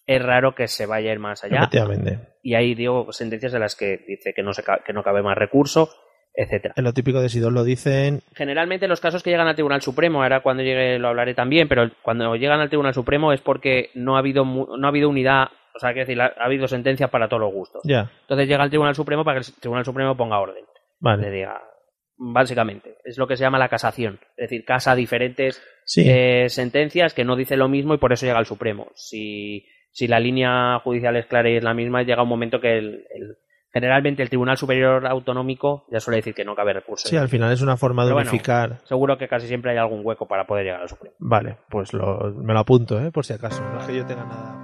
es raro que se vaya a ir más allá. Y hay, digo, sentencias en las que dice que no, se que no cabe más recurso, etcétera. En lo típico de si dos lo dicen, Generalmente los casos que llegan al Tribunal Supremo, ahora cuando llegue lo hablaré también, pero cuando llegan al Tribunal Supremo es porque no ha habido, mu- no ha habido unidad, o sea, quiero decir, ha ha habido sentencias para todos los gustos. ya, Entonces llega al Tribunal Supremo para que el Tribunal Supremo ponga orden. le vale. diga. Básicamente, es lo que se llama la casación. Es decir, casa diferentes Sí, eh, sentencias que no dicen lo mismo y por eso llega al Supremo. Si, si la línea judicial es clara y es la misma, llega un momento que el, el- generalmente el Tribunal Superior Autonómico ya suele decir que no cabe recurso. sí, al final es una forma de Pero bueno. unificar. Seguro que casi siempre hay algún hueco para poder llegar al Supremo. Vale, pues lo- me lo apunto, ¿eh? por si acaso. No es que yo tenga nada.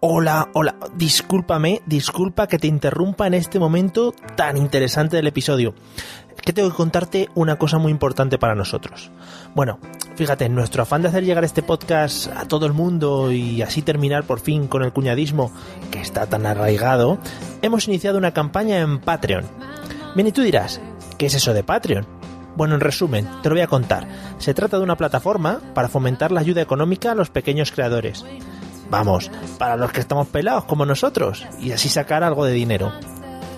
Hola, hola, discúlpame, disculpa que te interrumpa en este momento tan interesante del episodio. Que tengo que contarte una cosa muy importante para nosotros. Bueno, fíjate, en nuestro afán de hacer llegar este podcast a todo el mundo y así terminar por fin con el cuñadismo que está tan arraigado, hemos iniciado una campaña en Patreon. Bien, y tú dirás, ¿qué es eso de Patreon? Bueno, en resumen, te lo voy a contar. Se trata de una plataforma para fomentar la ayuda económica a los pequeños creadores. Vamos, para los que estamos pelados como nosotros, y así sacar algo de dinero.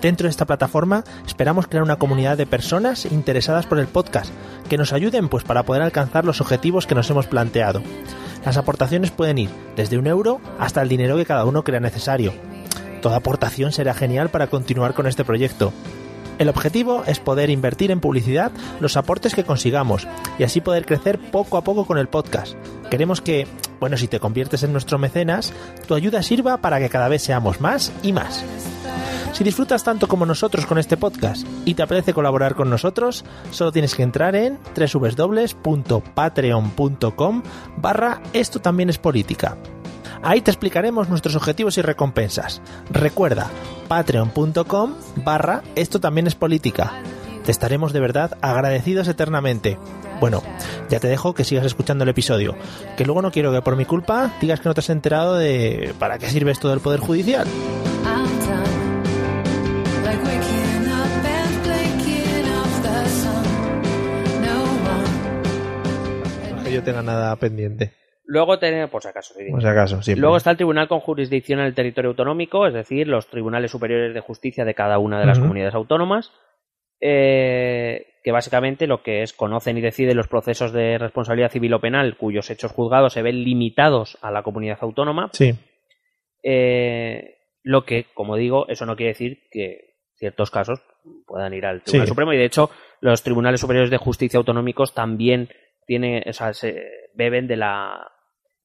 Dentro de esta plataforma esperamos crear una comunidad de personas interesadas por el podcast, que nos ayuden pues para poder alcanzar los objetivos que nos hemos planteado. Las aportaciones pueden ir desde un euro hasta el dinero que cada uno crea necesario. Toda aportación será genial para continuar con este proyecto. El objetivo es poder invertir en publicidad los aportes que consigamos y así poder crecer poco a poco con el podcast. Queremos que, bueno, si te conviertes en nuestro mecenas, tu ayuda sirva para que cada vez seamos más y más. Si disfrutas tanto como nosotros con este podcast y te apetece colaborar con nosotros, solo tienes que entrar en www.patreon.com barra esto también es política. Ahí te explicaremos nuestros objetivos y recompensas. Recuerda, patreon.com barra esto también es política. Te estaremos de verdad agradecidos eternamente. Bueno, ya te dejo que sigas escuchando el episodio, que luego no quiero que por mi culpa digas que no te has enterado de para qué sirve esto del Poder Judicial. Yo tenga nada pendiente, Luego tenemos, por si acaso, sí, por si acaso, siempre. Luego está el tribunal con jurisdicción en el territorio autonómico, es decir, los tribunales superiores de justicia de cada una de las comunidades autónomas, eh, que básicamente lo que es conocen y deciden los procesos de responsabilidad civil o penal cuyos hechos juzgados se ven limitados a la comunidad autónoma. Sí, Eh, lo que, como digo, eso no quiere decir que ciertos casos puedan ir al Tribunal Sí. Supremo y de hecho los tribunales superiores de justicia autonómicos también tienen, o sea, se beben de la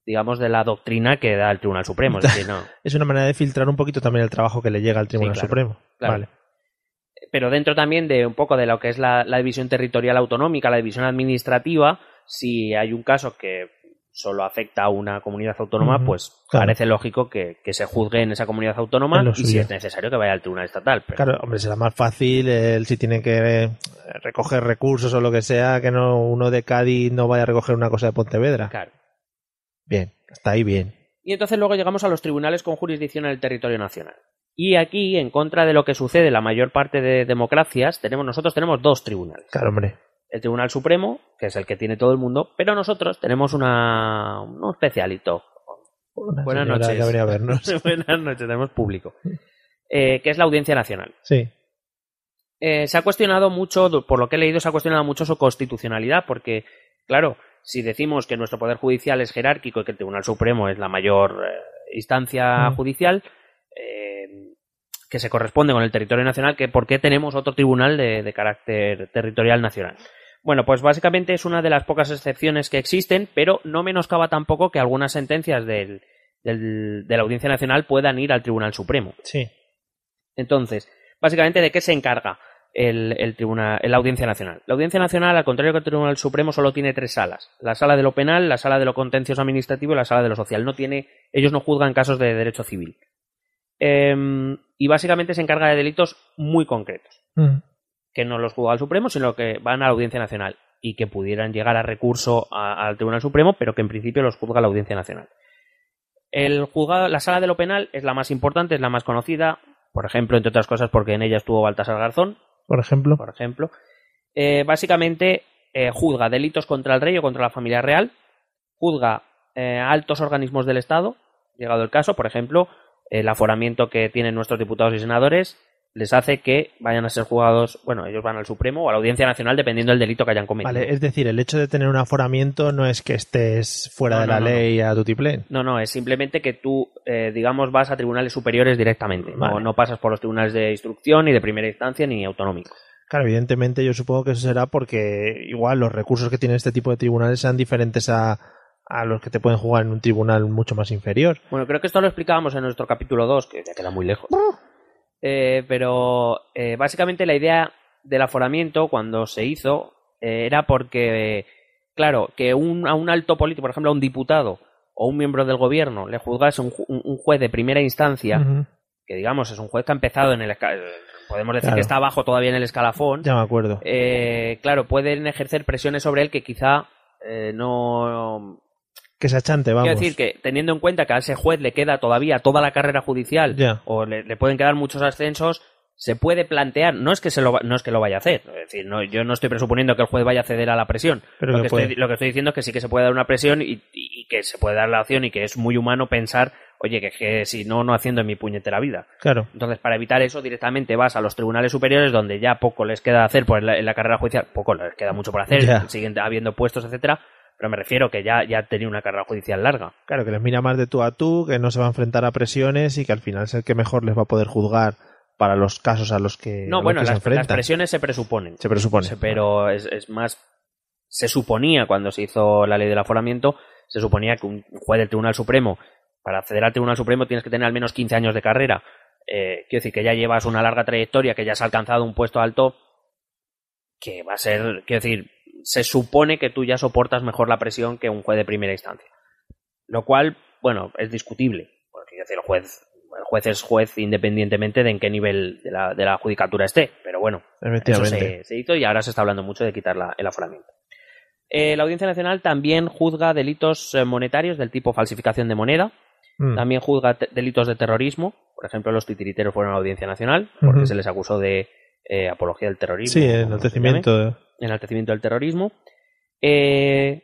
digamos de la doctrina que da el Tribunal Supremo, es decir, no. es una manera de filtrar un poquito también el trabajo que le llega al Tribunal claro, Supremo. claro. Vale. pero dentro también de un poco de lo que es la, la división territorial autonómica, la división administrativa, si hay un caso que solo afecta a una comunidad autónoma, pues claro. parece lógico que, que se juzgue en esa comunidad autónoma y si es necesario que vaya al tribunal estatal. Pero, Claro, hombre, será más fácil el, si tienen que eh, recoger recursos o lo que sea, que no uno de Cádiz no vaya a recoger una cosa de Pontevedra. claro. Bien, está ahí bien. Y entonces luego llegamos a los tribunales con jurisdicción en el territorio nacional. Y aquí, en contra de lo que sucede en la mayor parte de democracias, tenemos, nosotros tenemos dos tribunales. Claro, hombre. El Tribunal Supremo, que es el que tiene todo el mundo, pero nosotros tenemos una, un especialito. Una Buenas noches. que vernos. Buenas noches, tenemos público. Eh, que es la Audiencia Nacional. Sí. Eh, se ha cuestionado mucho, por lo que he leído, se ha cuestionado mucho su constitucionalidad, porque, claro, si decimos que nuestro Poder Judicial es jerárquico y que el Tribunal Supremo es la mayor eh, instancia Mm. judicial, eh, que se corresponde con el territorio nacional, que ¿por qué tenemos otro tribunal de, de carácter territorial nacional? Bueno, pues básicamente es una de las pocas excepciones que existen, pero no menoscaba tampoco que algunas sentencias del- del- de la Audiencia Nacional puedan ir al Tribunal Supremo. Sí. Entonces, básicamente, ¿de qué se encarga el, el tribunal, la Audiencia Nacional? La Audiencia Nacional, al contrario que el Tribunal Supremo, solo tiene tres salas: la sala de lo penal, la sala de lo contencioso administrativo y la sala de lo social. No tiene, ellos no juzgan casos de derecho civil. Em, y básicamente se encarga de delitos muy concretos, Mm. que no los juzga el Supremo, sino que van a la Audiencia Nacional y que pudieran llegar a recurso a- al Tribunal Supremo, pero que en principio los juzga la Audiencia Nacional. El juzgado, la sala de lo penal es la más importante, es la más conocida, por ejemplo, entre otras cosas, porque en ella estuvo Baltasar Garzón, Por ejemplo. por ejemplo. Eh, básicamente eh, juzga delitos contra el rey o contra la familia real, juzga eh, altos organismos del Estado, llegado el caso, por ejemplo, el aforamiento que tienen nuestros diputados y senadores les hace que vayan a ser juzgados, bueno, ellos van al Supremo o a la Audiencia Nacional dependiendo del delito que hayan cometido. Vale, es decir, el hecho de tener un aforamiento no es que estés fuera No, de no, la no, ley a tutiplén. No, no, es simplemente que tú, eh, digamos, vas a tribunales superiores directamente. No, Vale. no pasas por los tribunales de instrucción, ni de primera instancia, ni autonómico. Claro, evidentemente yo supongo que eso será porque igual los recursos que tiene este tipo de tribunales sean diferentes a, a los que te pueden jugar en un tribunal mucho más inferior. Bueno, creo que esto lo explicábamos en nuestro capítulo 2, que ya queda muy lejos. Eh, pero eh, básicamente la idea del aforamiento cuando se hizo eh, era porque, claro, que un, a un alto político, por ejemplo, a un diputado o un miembro del gobierno le juzgase un, ju- un- un juez de primera instancia, que digamos es un juez que ha empezado en el... Podemos decir Claro. que está abajo todavía en el escalafón. Ya me acuerdo. eh, claro, pueden ejercer presiones sobre él que quizá eh, no... que se achante, vamos. Quiero decir que teniendo en cuenta que a ese juez le queda todavía toda la carrera judicial o le, le pueden quedar muchos ascensos, se puede plantear, no es que se lo, no es que lo vaya a hacer, es decir, no, yo no estoy presuponiendo que el juez vaya a ceder a la presión. Pero lo, que estoy, puede. lo que estoy diciendo es que sí que se puede dar una presión y, que se puede dar la opción y que es muy humano pensar, oye, que, que si no, no haciendo en mi puñetera vida. Claro. Entonces, para evitar eso, directamente vas a los tribunales superiores donde ya poco les queda hacer por la, en la carrera judicial, poco les queda mucho por hacer, Ya. siguen habiendo puestos, etcétera, pero me refiero que ya, ya tenía una carrera judicial larga. Claro, que les mira más de tú a tú, que no se va a enfrentar a presiones y que al final es el que mejor les va a poder juzgar para los casos a los que, No, los bueno, que se las, presiones se presuponen. Se presupone. Se- Pero es, es más. Se suponía cuando se hizo la ley del aforamiento, se suponía que un juez del Tribunal Supremo, para acceder al Tribunal Supremo tienes que tener al menos 15 años de carrera. Eh, quiero decir que ya llevas una larga trayectoria, que ya has alcanzado un puesto alto, que va a ser. Quiero decir, se supone que tú ya soportas mejor la presión que un juez de primera instancia. Lo cual, bueno, es discutible. Porque decir, el juez, el juez es juez independientemente de en qué nivel de la, de la judicatura esté. Pero bueno, eso se, se hizo y ahora se está hablando mucho de quitar la- el aforamiento. Eh, la Audiencia Nacional también juzga delitos eh, monetarios del tipo falsificación de moneda, Mm. también juzga delitos de terrorismo, por ejemplo, los titiriteros fueron a la Audiencia Nacional porque se les acusó de eh, apología del terrorismo. Sí, enaltecimiento. enaltecimiento del terrorismo, Eh,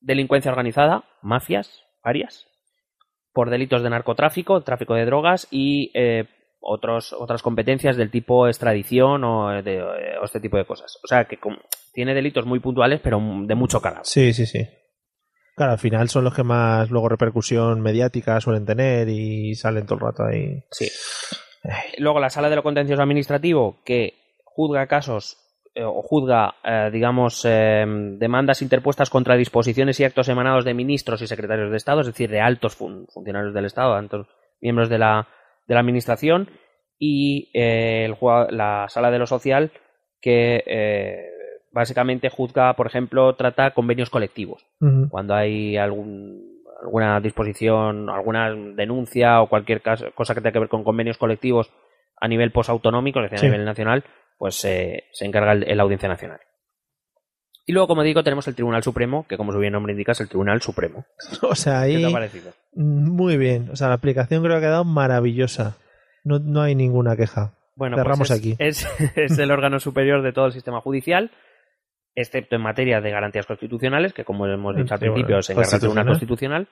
delincuencia organizada, mafias, varias, por delitos de narcotráfico, tráfico de drogas y eh, otros, otras competencias del tipo extradición o, eh, de, o este tipo de cosas. O sea que tiene delitos muy puntuales, pero de mucho calado. Sí, sí, sí. Claro, al final son los que más luego repercusión mediática suelen tener y salen todo el rato ahí. Sí. Luego la sala de lo contencioso administrativo que juzga casos eh, o juzga, eh, digamos, eh, demandas interpuestas contra disposiciones y actos emanados de ministros y secretarios de Estado, es decir, de altos fun- funcionarios del Estado, altos miembros de la, de la Administración, y eh, el la sala de lo social que eh, básicamente juzga, por ejemplo, trata convenios colectivos. Cuando hay algún, alguna disposición, alguna denuncia o cualquier caso- cosa que tenga que ver con convenios colectivos a nivel posautonómico, es decir, Sí. a nivel nacional, pues eh, se encarga el, el Audiencia Nacional. Y luego, como digo, tenemos el Tribunal Supremo, que como su bien nombre indica es el Tribunal Supremo. O sea, ¿Qué te ahí ha parecido? muy bien. O sea, la aplicación creo que ha quedado maravillosa. No, no hay ninguna queja. Bueno, Cerramos pues es, aquí. Es, es el órgano superior de todo el sistema judicial, excepto en materia de garantías constitucionales, que como hemos dicho al Sí, principio se encarga el Tribunal constitucional.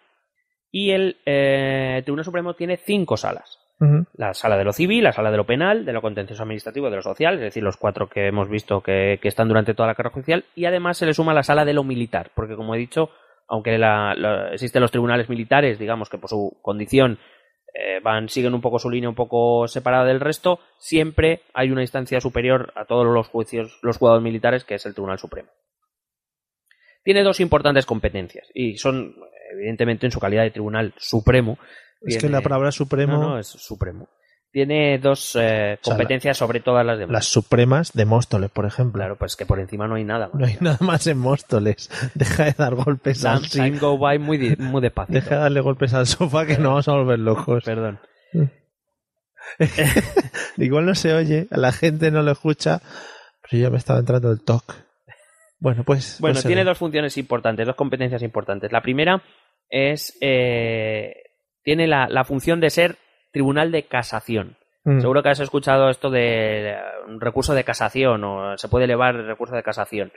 Y el eh, Tribunal Supremo tiene cinco salas. La sala de lo civil, la sala de lo penal, de lo contencioso administrativo y de lo social, es decir, los cuatro que hemos visto que, que están durante toda la carrera judicial, y además se le suma la sala de lo militar, porque como he dicho, aunque la- la- existen los tribunales militares, digamos que por su condición eh, van, siguen un poco su línea un poco separada del resto, siempre hay una instancia superior a todos los juicios, los juzgados militares, que es el Tribunal Supremo. Tiene dos importantes competencias, y son, evidentemente, en su calidad de Tribunal Supremo. Es que la palabra supremo, no, no, es supremo. Tiene dos eh, O sea, competencias sobre todas las demás. las supremas de Móstoles, por ejemplo. Claro, pues que por encima no hay nada. más. No hay nada más en Móstoles. Deja de dar golpes al time go by muy, muy despacito. Deja de darle golpes al sofá que nos vamos a volver locos. Perdón. Igual no se oye, la gente no lo escucha, pero ya me estaba entrando el toque. Bueno, pues. Bueno, pues se tiene ve. dos funciones importantes, dos competencias importantes. La primera es. eh, tiene la, la función de ser tribunal de casación. Mm. Seguro que has escuchado esto de un recurso de casación o se puede elevar el recurso de casación.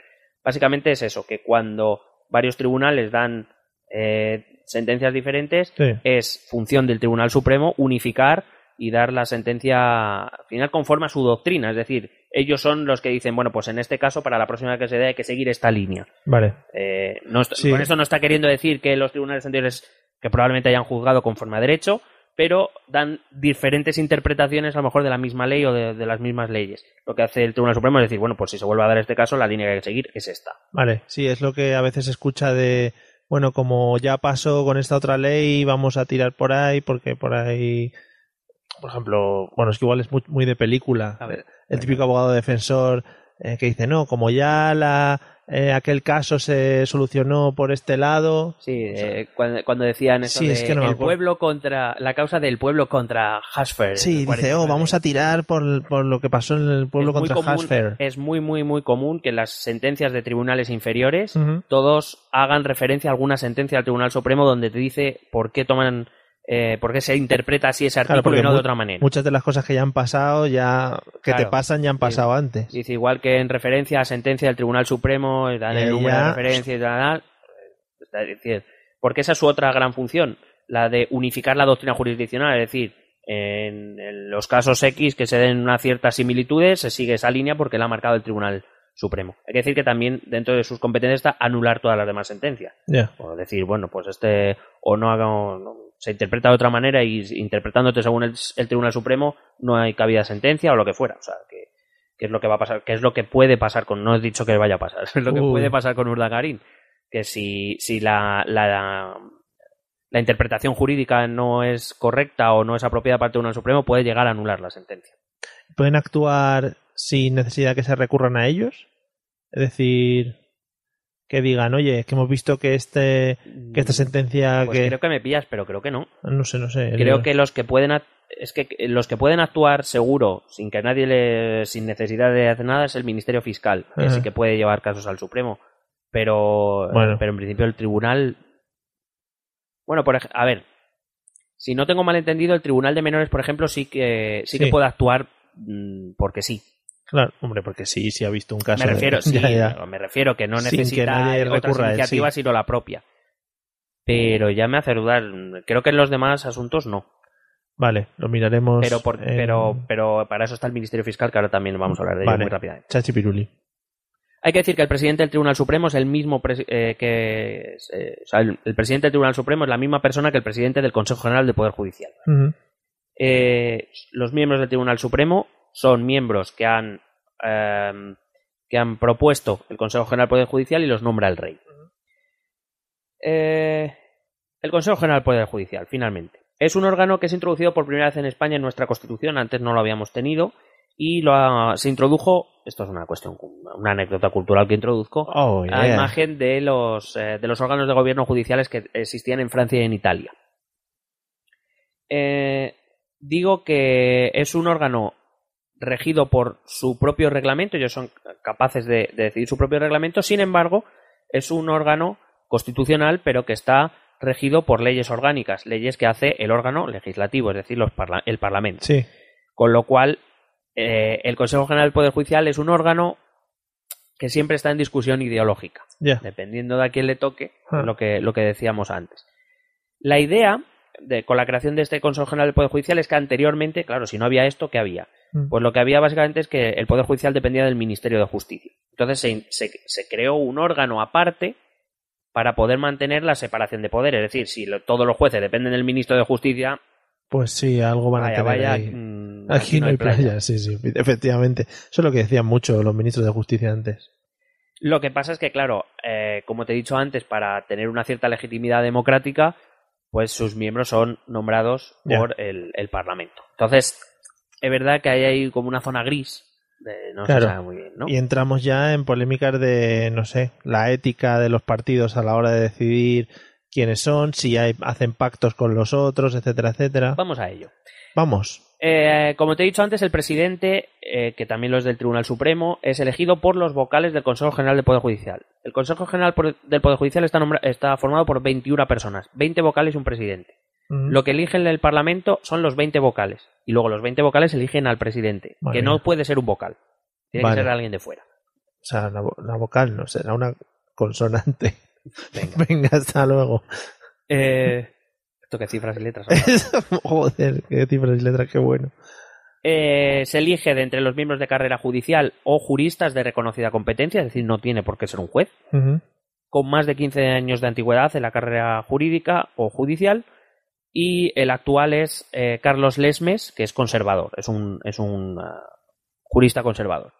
Básicamente es eso, que cuando varios tribunales dan eh, sentencias diferentes, Sí. es función del Tribunal Supremo unificar y dar la sentencia final conforme a su doctrina. Es decir, ellos son los que dicen, bueno, pues en este caso, para la próxima vez que se dé, hay que seguir esta línea. Vale. Eh, no est- Sí. Con esto no está queriendo decir que los tribunales anteriores, que probablemente hayan juzgado conforme a derecho, pero dan diferentes interpretaciones a lo mejor de la misma ley o de, de las mismas leyes. Lo que hace el Tribunal Supremo es decir, bueno, pues si se vuelve a dar este caso, la línea que hay que seguir es esta. Vale, sí, es lo que a veces se escucha de, bueno, como ya pasó con esta otra ley, vamos a tirar por ahí, porque por ahí, por ejemplo, bueno, es que igual es muy, muy de película. A ver. el típico abogado defensor eh, que dice, no, como ya la, eh, aquel caso se solucionó por este lado. Sí, eh, cuando, cuando decían eso Sí, de es que no el pueblo contra la causa del pueblo contra Hasfer. Sí, dice, oh, vamos a tirar por, por lo que pasó en el pueblo es contra común- Hasfer. Es muy, muy, muy común que las sentencias de tribunales inferiores todos hagan referencia a alguna sentencia del Tribunal Supremo donde te dice por qué toman, eh, por qué se interpreta así ese artículo porque y no de otra manera. Muchas de las cosas que ya han pasado, ya que te pasan, ya han pasado antes. Dice igual que en referencia a sentencia del Tribunal Supremo, y dan el número de referencia y tal, porque esa es su otra gran función, la de unificar la doctrina jurisdiccional, es decir, en, en los casos X que se den unas ciertas similitudes, se sigue esa línea porque la ha marcado el Tribunal Supremo. Hay que decir que también dentro de sus competencias está anular todas las demás sentencias. O decir, bueno, pues este o no haga o no- se interpreta de otra manera y interpretándote según el, el Tribunal Supremo no hay cabida sentencia o lo que fuera. O sea, que, que es lo que va a pasar, que es lo que puede pasar con, no he dicho que vaya a pasar, es lo que puede pasar con Urdangarín. Que si, si la, la, la interpretación jurídica no es correcta o no es apropiada para el Tribunal Supremo, puede llegar a anular la sentencia. ¿Pueden actuar sin necesidad que se recurran a ellos? Es decir, que digan, oye, es que hemos visto que este que esta sentencia Pues que creo que me pillas, pero creo que no. no sé, no sé. Creo que los que pueden es que los que pueden actuar seguro sin que nadie le sin necesidad de hacer nada es el Ministerio Fiscal, que Ajá. sí que puede llevar casos al Supremo, pero Bueno. pero en principio el tribunal bueno, por a ver, si no tengo mal entendido, el Tribunal de Menores, por ejemplo, sí que sí, Sí. que puede actuar mm, porque sí. Claro, hombre, porque sí, sí ha visto un caso. Me de- refiero, sí, Ya, ya. me refiero que no Sin que necesita nadie otras iniciativas sí. sino la propia. Pero ya me hace dudar. Creo que en los demás asuntos no. Vale, lo miraremos. Pero, por- en- pero, pero para eso está el Ministerio Fiscal, que ahora también vamos a hablar de ello muy rápidamente. Chachi Piruli. Hay que decir que el presidente del Tribunal Supremo es el mismo eh, que. eh, o sea, el, el presidente del Tribunal Supremo es la misma persona que el presidente del Consejo General del Poder Judicial. Eh, los miembros del Tribunal Supremo son miembros que han, eh, que han propuesto el Consejo General del Poder Judicial y los nombra el rey. Eh, el Consejo General del Poder Judicial, finalmente. Es un órgano que es introducido por primera vez en España en nuestra Constitución, antes no lo habíamos tenido, y lo ha- se introdujo, esto es una cuestión, una anécdota cultural que introduzco, Oh, a yeah. imagen de los, eh, de los órganos de gobierno judiciales que existían en Francia y en Italia. Eh, digo que es un órgano regido por su propio reglamento, ellos son capaces de, de decidir su propio reglamento, sin embargo, es un órgano constitucional, pero que está regido por leyes orgánicas, leyes que hace el órgano legislativo, es decir, los parla- el Parlamento. Sí. Con lo cual, eh, el Consejo General del Poder Judicial es un órgano que siempre está en discusión ideológica, dependiendo de a quién le toque, Ah. lo, que, lo que decíamos antes. La idea de, con la creación de este Consejo General del Poder Judicial es que anteriormente, claro, si no había esto, ¿qué había? Mm. Pues lo que había básicamente es que el Poder Judicial dependía del Ministerio de Justicia. Entonces se, se- se creó un órgano aparte para poder mantener la separación de poderes. Es decir, si lo- todos los jueces dependen del Ministro de Justicia, Pues sí, algo van a tener vaya, ahí. mm, Aquí no hay playa. sí, sí, efectivamente. Eso es lo que decían mucho los ministros de justicia antes. Lo que pasa es que, claro, eh, como te he dicho antes, para tener una cierta legitimidad democrática, pues sus miembros son nombrados por el, el Parlamento. Entonces, es verdad que hay ahí como una zona gris. de- no Claro. se sabe muy bien, ¿no? Y entramos ya en polémicas de, no sé, la ética de los partidos a la hora de decidir quiénes son, si hay, hacen pactos con los otros, etcétera, etcétera. Vamos a ello. Vamos. Eh, como te he dicho antes, el presidente, eh, que también lo es del Tribunal Supremo, es elegido por los vocales del Consejo General del Poder Judicial. El Consejo General del Poder Judicial está, formado por 21 personas, 20 vocales y un presidente. Lo que eligen el Parlamento son los 20 vocales. Y luego los 20 vocales eligen al presidente, que no puede ser un vocal. Tiene Vale. que ser alguien de fuera. O sea, una, una vocal no será una consonante. Venga. Venga, hasta luego. Eh, esto que cifras y letras. Joder, qué cifras y letras, qué bueno. Eh, se elige de entre los miembros de carrera judicial o juristas de reconocida competencia, es decir, no tiene por qué ser un juez. Con más de 15 años de antigüedad en la carrera jurídica o judicial. Y el actual es eh, Carlos Lesmes, que es conservador, es un, es un ah, jurista conservador.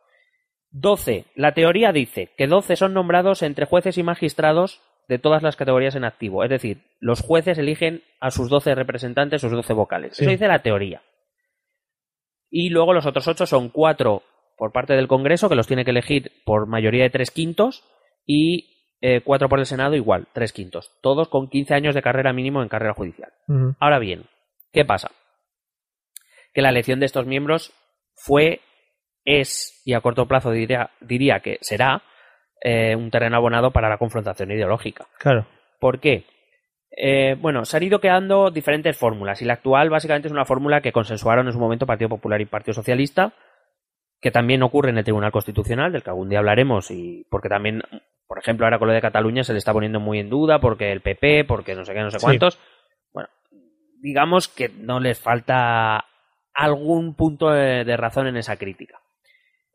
12. La teoría dice que 12 son nombrados entre jueces y magistrados de todas las categorías en activo. Es decir, los jueces eligen a sus 12 representantes, sus 12 vocales. Sí. Eso dice la teoría. Y luego los otros 8 son 4 por parte del Congreso, que los tiene que elegir por mayoría de 3 quintos, y eh, cuatro por el Senado igual, tres quintos. Todos con 15 años de carrera mínimo en carrera judicial. Ahora bien, ¿qué pasa? Que la elección de estos miembros fue, es, y a corto plazo diría, diría que será, eh, un terreno abonado para la confrontación ideológica. Claro. ¿Por qué? Eh, bueno, se han ido quedando diferentes fórmulas y la actual básicamente es una fórmula que consensuaron en su momento Partido Popular y Partido Socialista, que también ocurre en el Tribunal Constitucional, del que algún día hablaremos, y porque también, por ejemplo, ahora con lo de Cataluña se le está poniendo muy en duda, porque el PP, porque no sé qué, no sé Sí. cuántos. Bueno, digamos que no les falta algún punto de, de razón en esa crítica.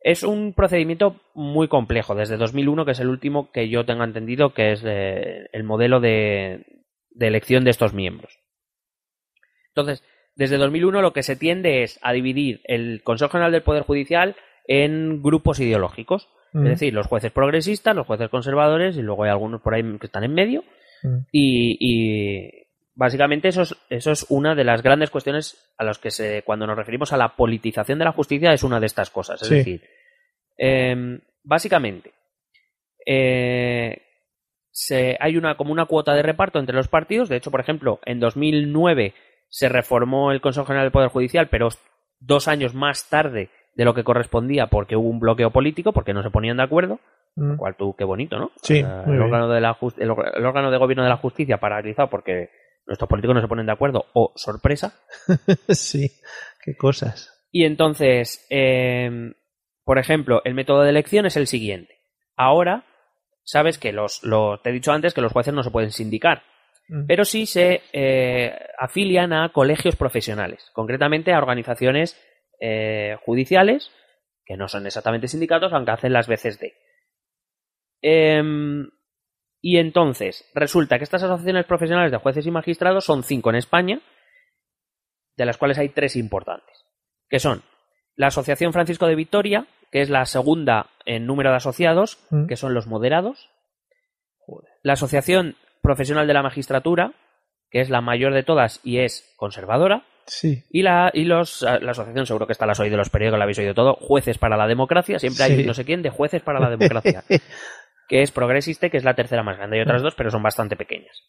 Es un procedimiento muy complejo, desde 2001, que es el último que yo tengo entendido que es eh, el modelo de, de elección de estos miembros. Entonces, desde 2001 lo que se tiende es a dividir el Consejo General del Poder Judicial en grupos ideológicos. Mm. Es decir, los jueces progresistas, los jueces conservadores y luego hay algunos por ahí que están en medio. Mm. Y, y básicamente eso es, eso es una de las grandes cuestiones a las que se, cuando nos referimos a la politización de la justicia es una de estas cosas. Es Sí. decir, em, básicamente eh, se, hay una como una cuota de reparto entre los partidos. De hecho, por ejemplo, en 2009 se reformó el Consejo General del Poder Judicial, pero dos años más tarde de lo que correspondía porque hubo un bloqueo político, porque no se ponían de acuerdo. Mm. Lo cual tú, qué bonito, ¿no? Sí, Eh, el, órgano de la el órgano de gobierno de la justicia paralizado porque nuestros políticos no se ponen de acuerdo, o sorpresa. sí, qué cosas. Y entonces, eh, por ejemplo, el método de elección es el siguiente. Ahora, sabes que los, los- te he dicho antes que los jueces no se pueden sindicar, Mm. pero sí se eh, afilian a colegios profesionales, concretamente a organizaciones eh, judiciales que no son exactamente sindicatos, aunque hacen las veces de. Y entonces, resulta que estas asociaciones profesionales de jueces y magistrados son cinco en España, de las cuales hay tres importantes, que son la Asociación Francisco de Vitoria, que es la segunda en número de asociados, Mm. que son los moderados, la Asociación Profesional de la Magistratura, que es la mayor de todas y es conservadora. Sí. Y la, y los, la asociación, seguro que esta la has oído, los periódicos la habéis oído todo, Jueces para la Democracia, siempre hay Sí. no sé quién de Jueces para la Democracia, que es Progresiste, que es la tercera más grande. Hay otras dos, pero son bastante pequeñas.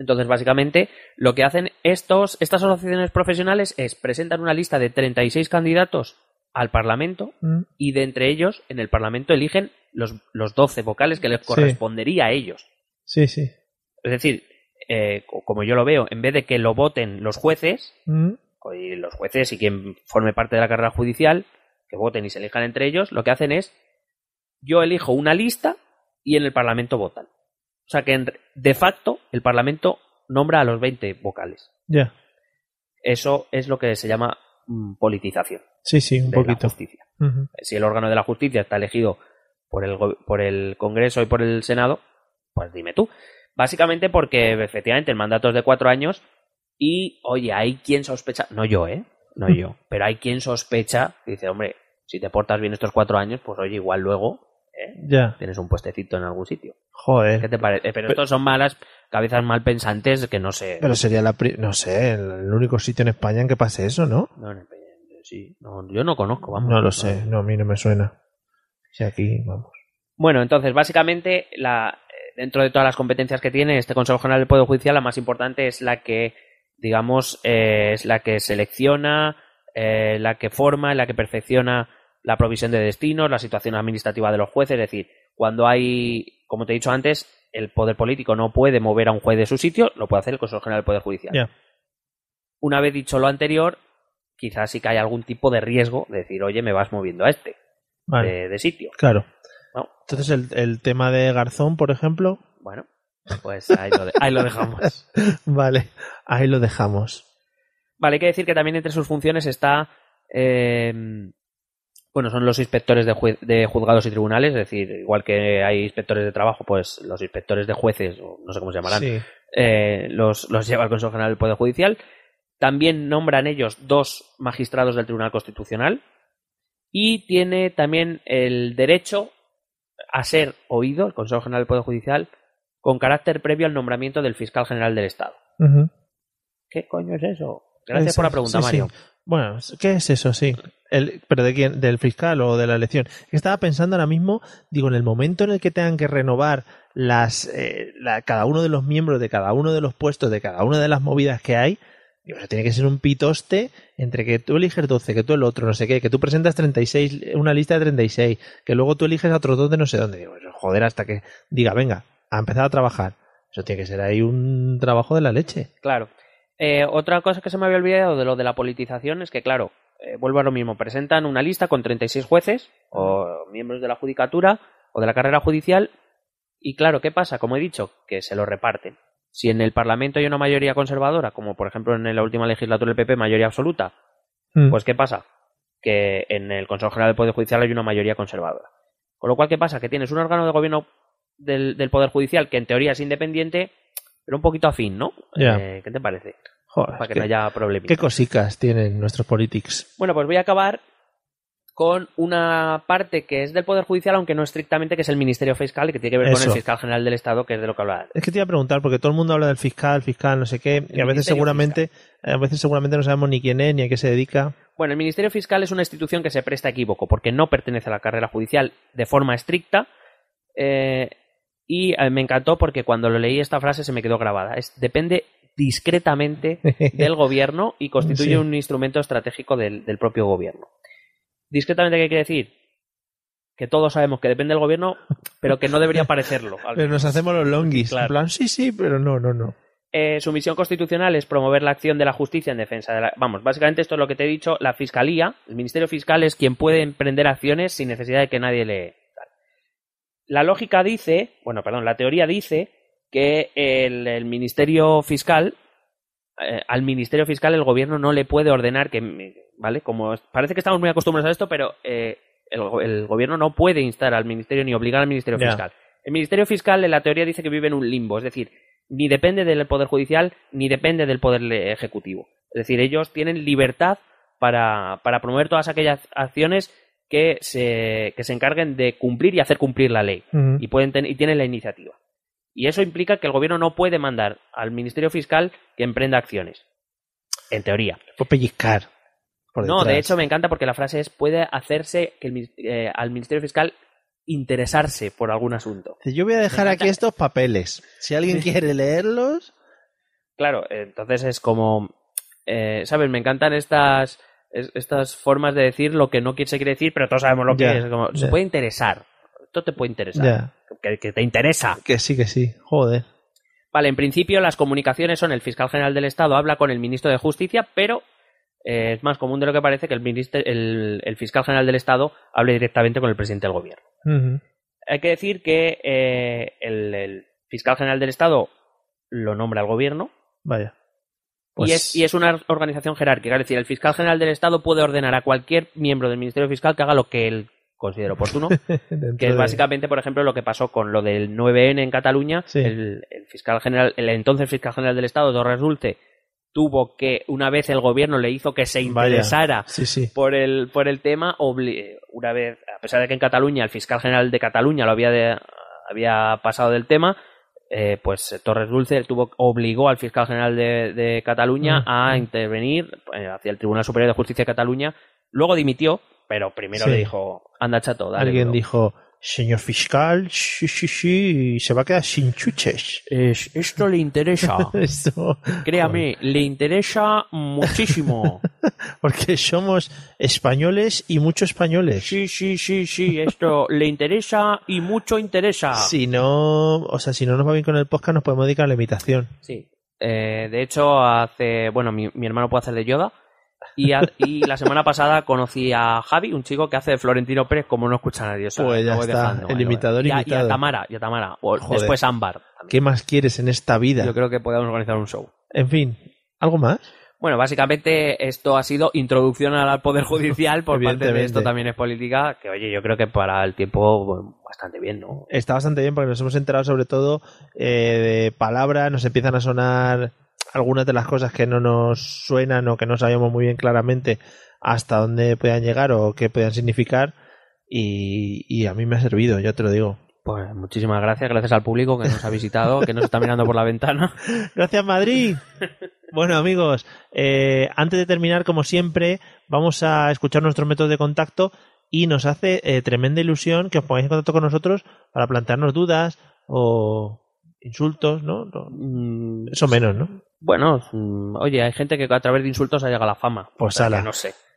Entonces, básicamente, lo que hacen estos, estas asociaciones profesionales es presentar una lista de 36 candidatos al Parlamento Mm, y de entre ellos, en el Parlamento, eligen los, los 12 vocales que les Sí. correspondería a ellos. Sí, sí. Es decir, eh, co- como yo lo veo, en vez de que lo voten los jueces, Mm, y los jueces y quien forme parte de la carrera judicial, que voten y se elijan entre ellos, lo que hacen es, yo elijo una lista y en el Parlamento votan. O sea que en- de facto el Parlamento nombra a los 20 vocales. Ya. Eso es lo que se llama mm, politización Sí, sí, un de la poquito. justicia. Ujú. Si el órgano de la justicia está elegido por el, por el Congreso y por el Senado, pues dime tú. Básicamente porque efectivamente el mandato es de cuatro años y, oye, hay quien sospecha, no yo, ¿eh? No yo, pero hay quien sospecha, dice, hombre, si te portas bien estos cuatro años, pues oye, igual luego ¿eh? Ya. tienes un puestecito en algún sitio. ¿Qué Joder. te parece? Eh, Pero estos son malas cabezas mal pensantes que no sé. Pero sería la. pri- No sé, el, el único sitio en España en que pase eso, ¿no? No, no, sí, no, yo no conozco, vamos. No lo sé. No, a mí no me suena. Si aquí, vamos. Bueno, entonces, básicamente, la, eh, dentro de todas las competencias que tiene este Consejo General del Poder Judicial, la más importante es la que, digamos, eh, es la que selecciona, eh, la que forma, la que perfecciona la provisión de destinos, la situación administrativa de los jueces, es decir, cuando hay, como te he dicho antes, el poder político no puede mover a un juez de su sitio, lo puede hacer el Consejo General del Poder Judicial. Ya. Una vez dicho lo anterior, quizás sí que hay algún tipo de riesgo de decir, oye, me vas moviendo a este Vale. de, de sitio. Claro. ¿no? Entonces, el, el tema de Garzón, por ejemplo. Bueno, pues ahí lo, de- ahí lo dejamos. Vale. Ahí lo dejamos. Vale, hay que decir que también entre sus funciones está. eh, bueno, son los inspectores de, jue- de juzgados y tribunales, es decir, igual que hay inspectores de trabajo, pues los inspectores de jueces, o no sé cómo se llamarán, Sí. eh, los, los lleva el Consejo General del Poder Judicial. También nombran ellos dos magistrados del Tribunal Constitucional y tiene también el derecho a ser oído, el Consejo General del Poder Judicial, con carácter previo al nombramiento del fiscal general del Estado. ¿Qué coño es eso? Gracias por la pregunta, sí, sí. Mario. Bueno, ¿qué es eso? Sí. El, ¿Pero de quién? ¿Del fiscal o de la elección? Estaba pensando ahora mismo, digo, en el momento en el que tengan que renovar las eh, cada uno de los miembros de cada uno de los puestos, de cada una de las movidas que hay, digo, eso tiene que ser un pitoste entre que tú eliges 12, que tú el otro, no sé qué, que tú presentas 36, una lista de 36, que luego tú eliges a otros dos de no sé dónde. Digo, joder, hasta que diga, venga, a empezar a trabajar. Eso tiene que ser ahí un trabajo de la leche. Claro. Eh, otra cosa que se me había olvidado de lo de la politización es que, claro, eh, vuelvo a lo mismo, presentan una lista con 36 jueces o miembros de la judicatura o de la carrera judicial y, claro, ¿qué pasa? Como he dicho, que se lo reparten. Si en el Parlamento hay una mayoría conservadora, como por ejemplo en la última legislatura del PP, mayoría absoluta, Mm. pues ¿qué pasa? Que en el Consejo General del Poder Judicial hay una mayoría conservadora. Con lo cual, ¿qué pasa? Que tienes un órgano de gobierno del, del Poder Judicial que en teoría es independiente, pero un poquito afín, ¿no? Eh, ¿Qué te parece? Joder, Para que qué- no haya problemas. ¿Qué cosicas tienen nuestros politics? Bueno, pues voy a acabar con una parte que es del Poder Judicial, aunque no estrictamente, que es el Ministerio Fiscal que tiene que ver con el Fiscal General del Estado, que es de lo que hablaba. Es que te iba a preguntar, porque todo el mundo habla del fiscal, fiscal, no sé qué, y a veces Ministerio seguramente, a veces seguramente no sabemos ni quién es, ni a qué se dedica. Bueno, el Ministerio Fiscal es una institución que se presta a equívoco, porque no pertenece a la carrera judicial de forma estricta. eh, y eh, me encantó porque cuando lo leí esta frase se me quedó grabada. Es, depende discretamente del gobierno y constituye Sí. un instrumento estratégico del, del propio gobierno. Discretamente, ¿qué quiere decir? Que todos sabemos que depende del gobierno, pero que no debería parecerlo. Pero nos hacemos los longis. Claro. En plan, sí, sí, pero no, no, no. Eh, su misión constitucional es promover la acción de la justicia en defensa de la... Vamos, básicamente esto es lo que te he dicho. La Fiscalía, el Ministerio Fiscal es quien puede emprender acciones sin necesidad de que nadie le... La lógica dice, bueno, perdón, la teoría dice que el, el Ministerio Fiscal, eh, al Ministerio Fiscal el gobierno no le puede ordenar que, ¿vale? Como parece que estamos muy acostumbrados a esto, pero eh, el, go- el gobierno no puede instar al Ministerio ni obligar al Ministerio. Fiscal. El Ministerio Fiscal en la teoría dice que vive en un limbo, es decir, ni depende del Poder Judicial ni depende del Poder Ejecutivo. Es decir, ellos tienen libertad para, para promover todas aquellas acciones que se, que se encarguen de cumplir y hacer cumplir la ley. Y, pueden ten- y tienen la iniciativa. Y eso implica que el gobierno no puede mandar al Ministerio Fiscal que emprenda acciones. En teoría. Por pellizcar. por No, de hecho me encanta porque la frase es puede hacerse que el eh, al Ministerio Fiscal interesarse por algún asunto. Yo voy a dejar aquí estos papeles. Si alguien quiere leerlos, Claro, entonces es como, eh, ¿sabes? Me encantan estas es- estas formas de decir lo que no quiere- se quiere decir, pero todos sabemos lo que es. Como, Se puede interesar. Esto te puede interesar. Que, que te interesa. que sí, que sí. Joder. Vale, en principio las comunicaciones son el fiscal general del Estado habla con el ministro de Justicia, pero eh, es más común de lo que parece que el, ministro- el, el fiscal general del Estado hable directamente con el presidente del gobierno. Hay que decir que eh, el, el fiscal general del Estado lo nombra el gobierno Vaya. y, Pues- es, y es una organización jerárquica. Es decir, el fiscal general del Estado puede ordenar a cualquier miembro del Ministerio Fiscal que haga lo que él considere oportuno. Que es básicamente, por ejemplo, lo que pasó con lo del 9N en Cataluña. Sí. El, el fiscal general, el entonces fiscal general del Estado, Torres Dulce, tuvo que, una vez el gobierno le hizo que se interesara Sí, sí. por el, por el tema, una vez, a pesar de que en Cataluña el fiscal general de Cataluña lo había, de- había pasado del tema, eh, pues Torres Dulce tuvo, obligó al fiscal general de, de Cataluña Mm, a intervenir eh, hacia el Tribunal Superior de Justicia de Cataluña. Luego dimitió, pero primero Sí. le dijo, anda chato, dale. Alguien duro". dijo, señor fiscal, sí, sí, sí, se va a quedar sin chuches. Es- esto le interesa. Esto, Créame, le interesa muchísimo. porque somos españoles y mucho españoles. Sí, sí, sí, sí, esto le interesa y mucho interesa. Si no, o sea, si no nos va bien con el podcast, nos podemos dedicar a la imitación. Sí. Eh, de hecho, hace. Bueno, mi, mi hermano puede hacer de Yoda. Y, ha- y la semana pasada conocí a Javi, un chico que hace de Florentino Pérez, como no escucha a nadie. o sea, Pues ya está, dejando, el imitador y a, y a. Tamara, y a Tamara. O Joder. después Ámbar. ¿Qué más quieres en esta vida? Yo creo que podemos organizar un show. En fin, ¿algo más? Bueno, básicamente esto ha sido introducción al Poder Judicial por parte de esto también es política, que oye, yo creo que para el tiempo bueno, bastante bien, ¿no? Está bastante bien porque nos hemos enterado sobre todo eh, de palabras, nos empiezan a sonar algunas de las cosas que no nos suenan o que no sabíamos muy bien claramente hasta dónde puedan llegar o qué puedan significar y, y a mí me ha servido, yo te lo digo. Pues muchísimas gracias, gracias al público que nos ha visitado, que nos está mirando por la ventana. Gracias Madrid. Bueno amigos, eh, antes de terminar, como siempre, vamos a escuchar nuestros métodos de contacto y nos hace eh, tremenda ilusión que os pongáis en contacto con nosotros para plantearnos dudas o insultos, ¿no? No, Mm, Eso menos, ¿no? Bueno, mm, oye, hay gente que a través de insultos ha llegado a la fama. Pues ala. no sé.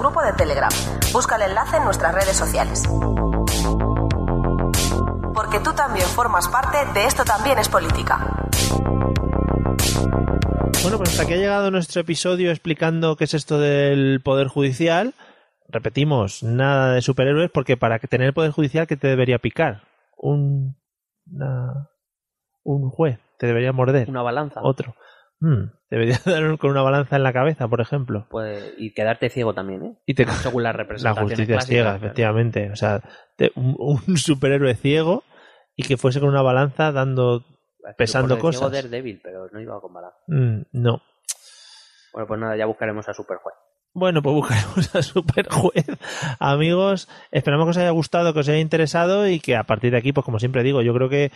grupo de Telegram. Busca el enlace en nuestras redes sociales. Porque tú también formas parte de Esto también es política. Bueno, pues hasta aquí ha llegado nuestro episodio explicando qué es esto del Poder Judicial. Repetimos, nada de superhéroes, porque para que tener el Poder Judicial, ¿qué te debería picar? Un, una- un juez, te debería morder. Una balanza. Otro. Hmm, Debería dar con una balanza en la cabeza, por ejemplo. Pues, y quedarte ciego también, ¿eh? Y te, Según las la representaciones justicia es clásicas, ciega, claro. efectivamente. O sea, te- un, un superhéroe ciego y que fuese con una balanza dando... pesando Por el ciego cosas. Daredevil, pero no iba con balanza. Mm, no. Bueno, pues nada, ya buscaremos a Superjuez. Bueno, pues buscaremos a Superjuez. Amigos, esperamos que os haya gustado, que os haya interesado y que a partir de aquí, pues como siempre digo, yo creo que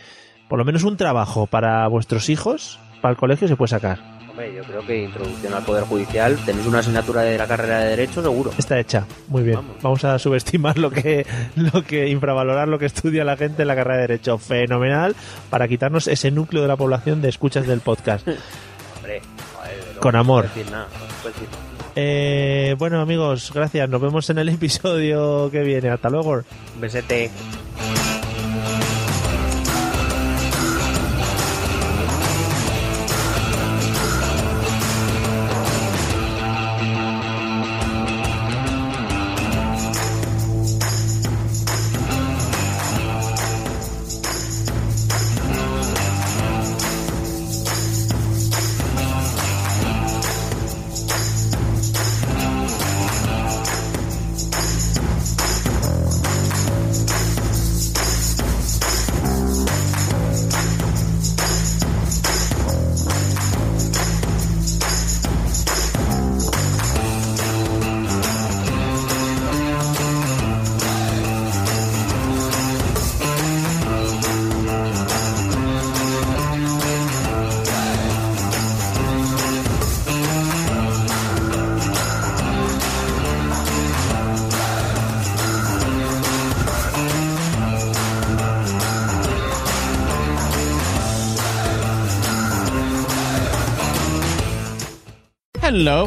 por lo menos un trabajo para vuestros hijos, para el colegio, se puede sacar. Hombre, yo creo que introducción al Poder Judicial, tenéis una asignatura de la carrera de Derecho, seguro. Está hecha, muy bien. Vamos. Vamos a subestimar lo que, lo que, infravalorar lo que estudia la gente en la carrera de Derecho. Fenomenal, para quitarnos ese núcleo de la población de escuchas del podcast. Hombre, joder, Con amor. puedo decir nada, no puedo decir nada. Eh, bueno, amigos, gracias. Nos vemos en el episodio que viene. Hasta luego. Un besete.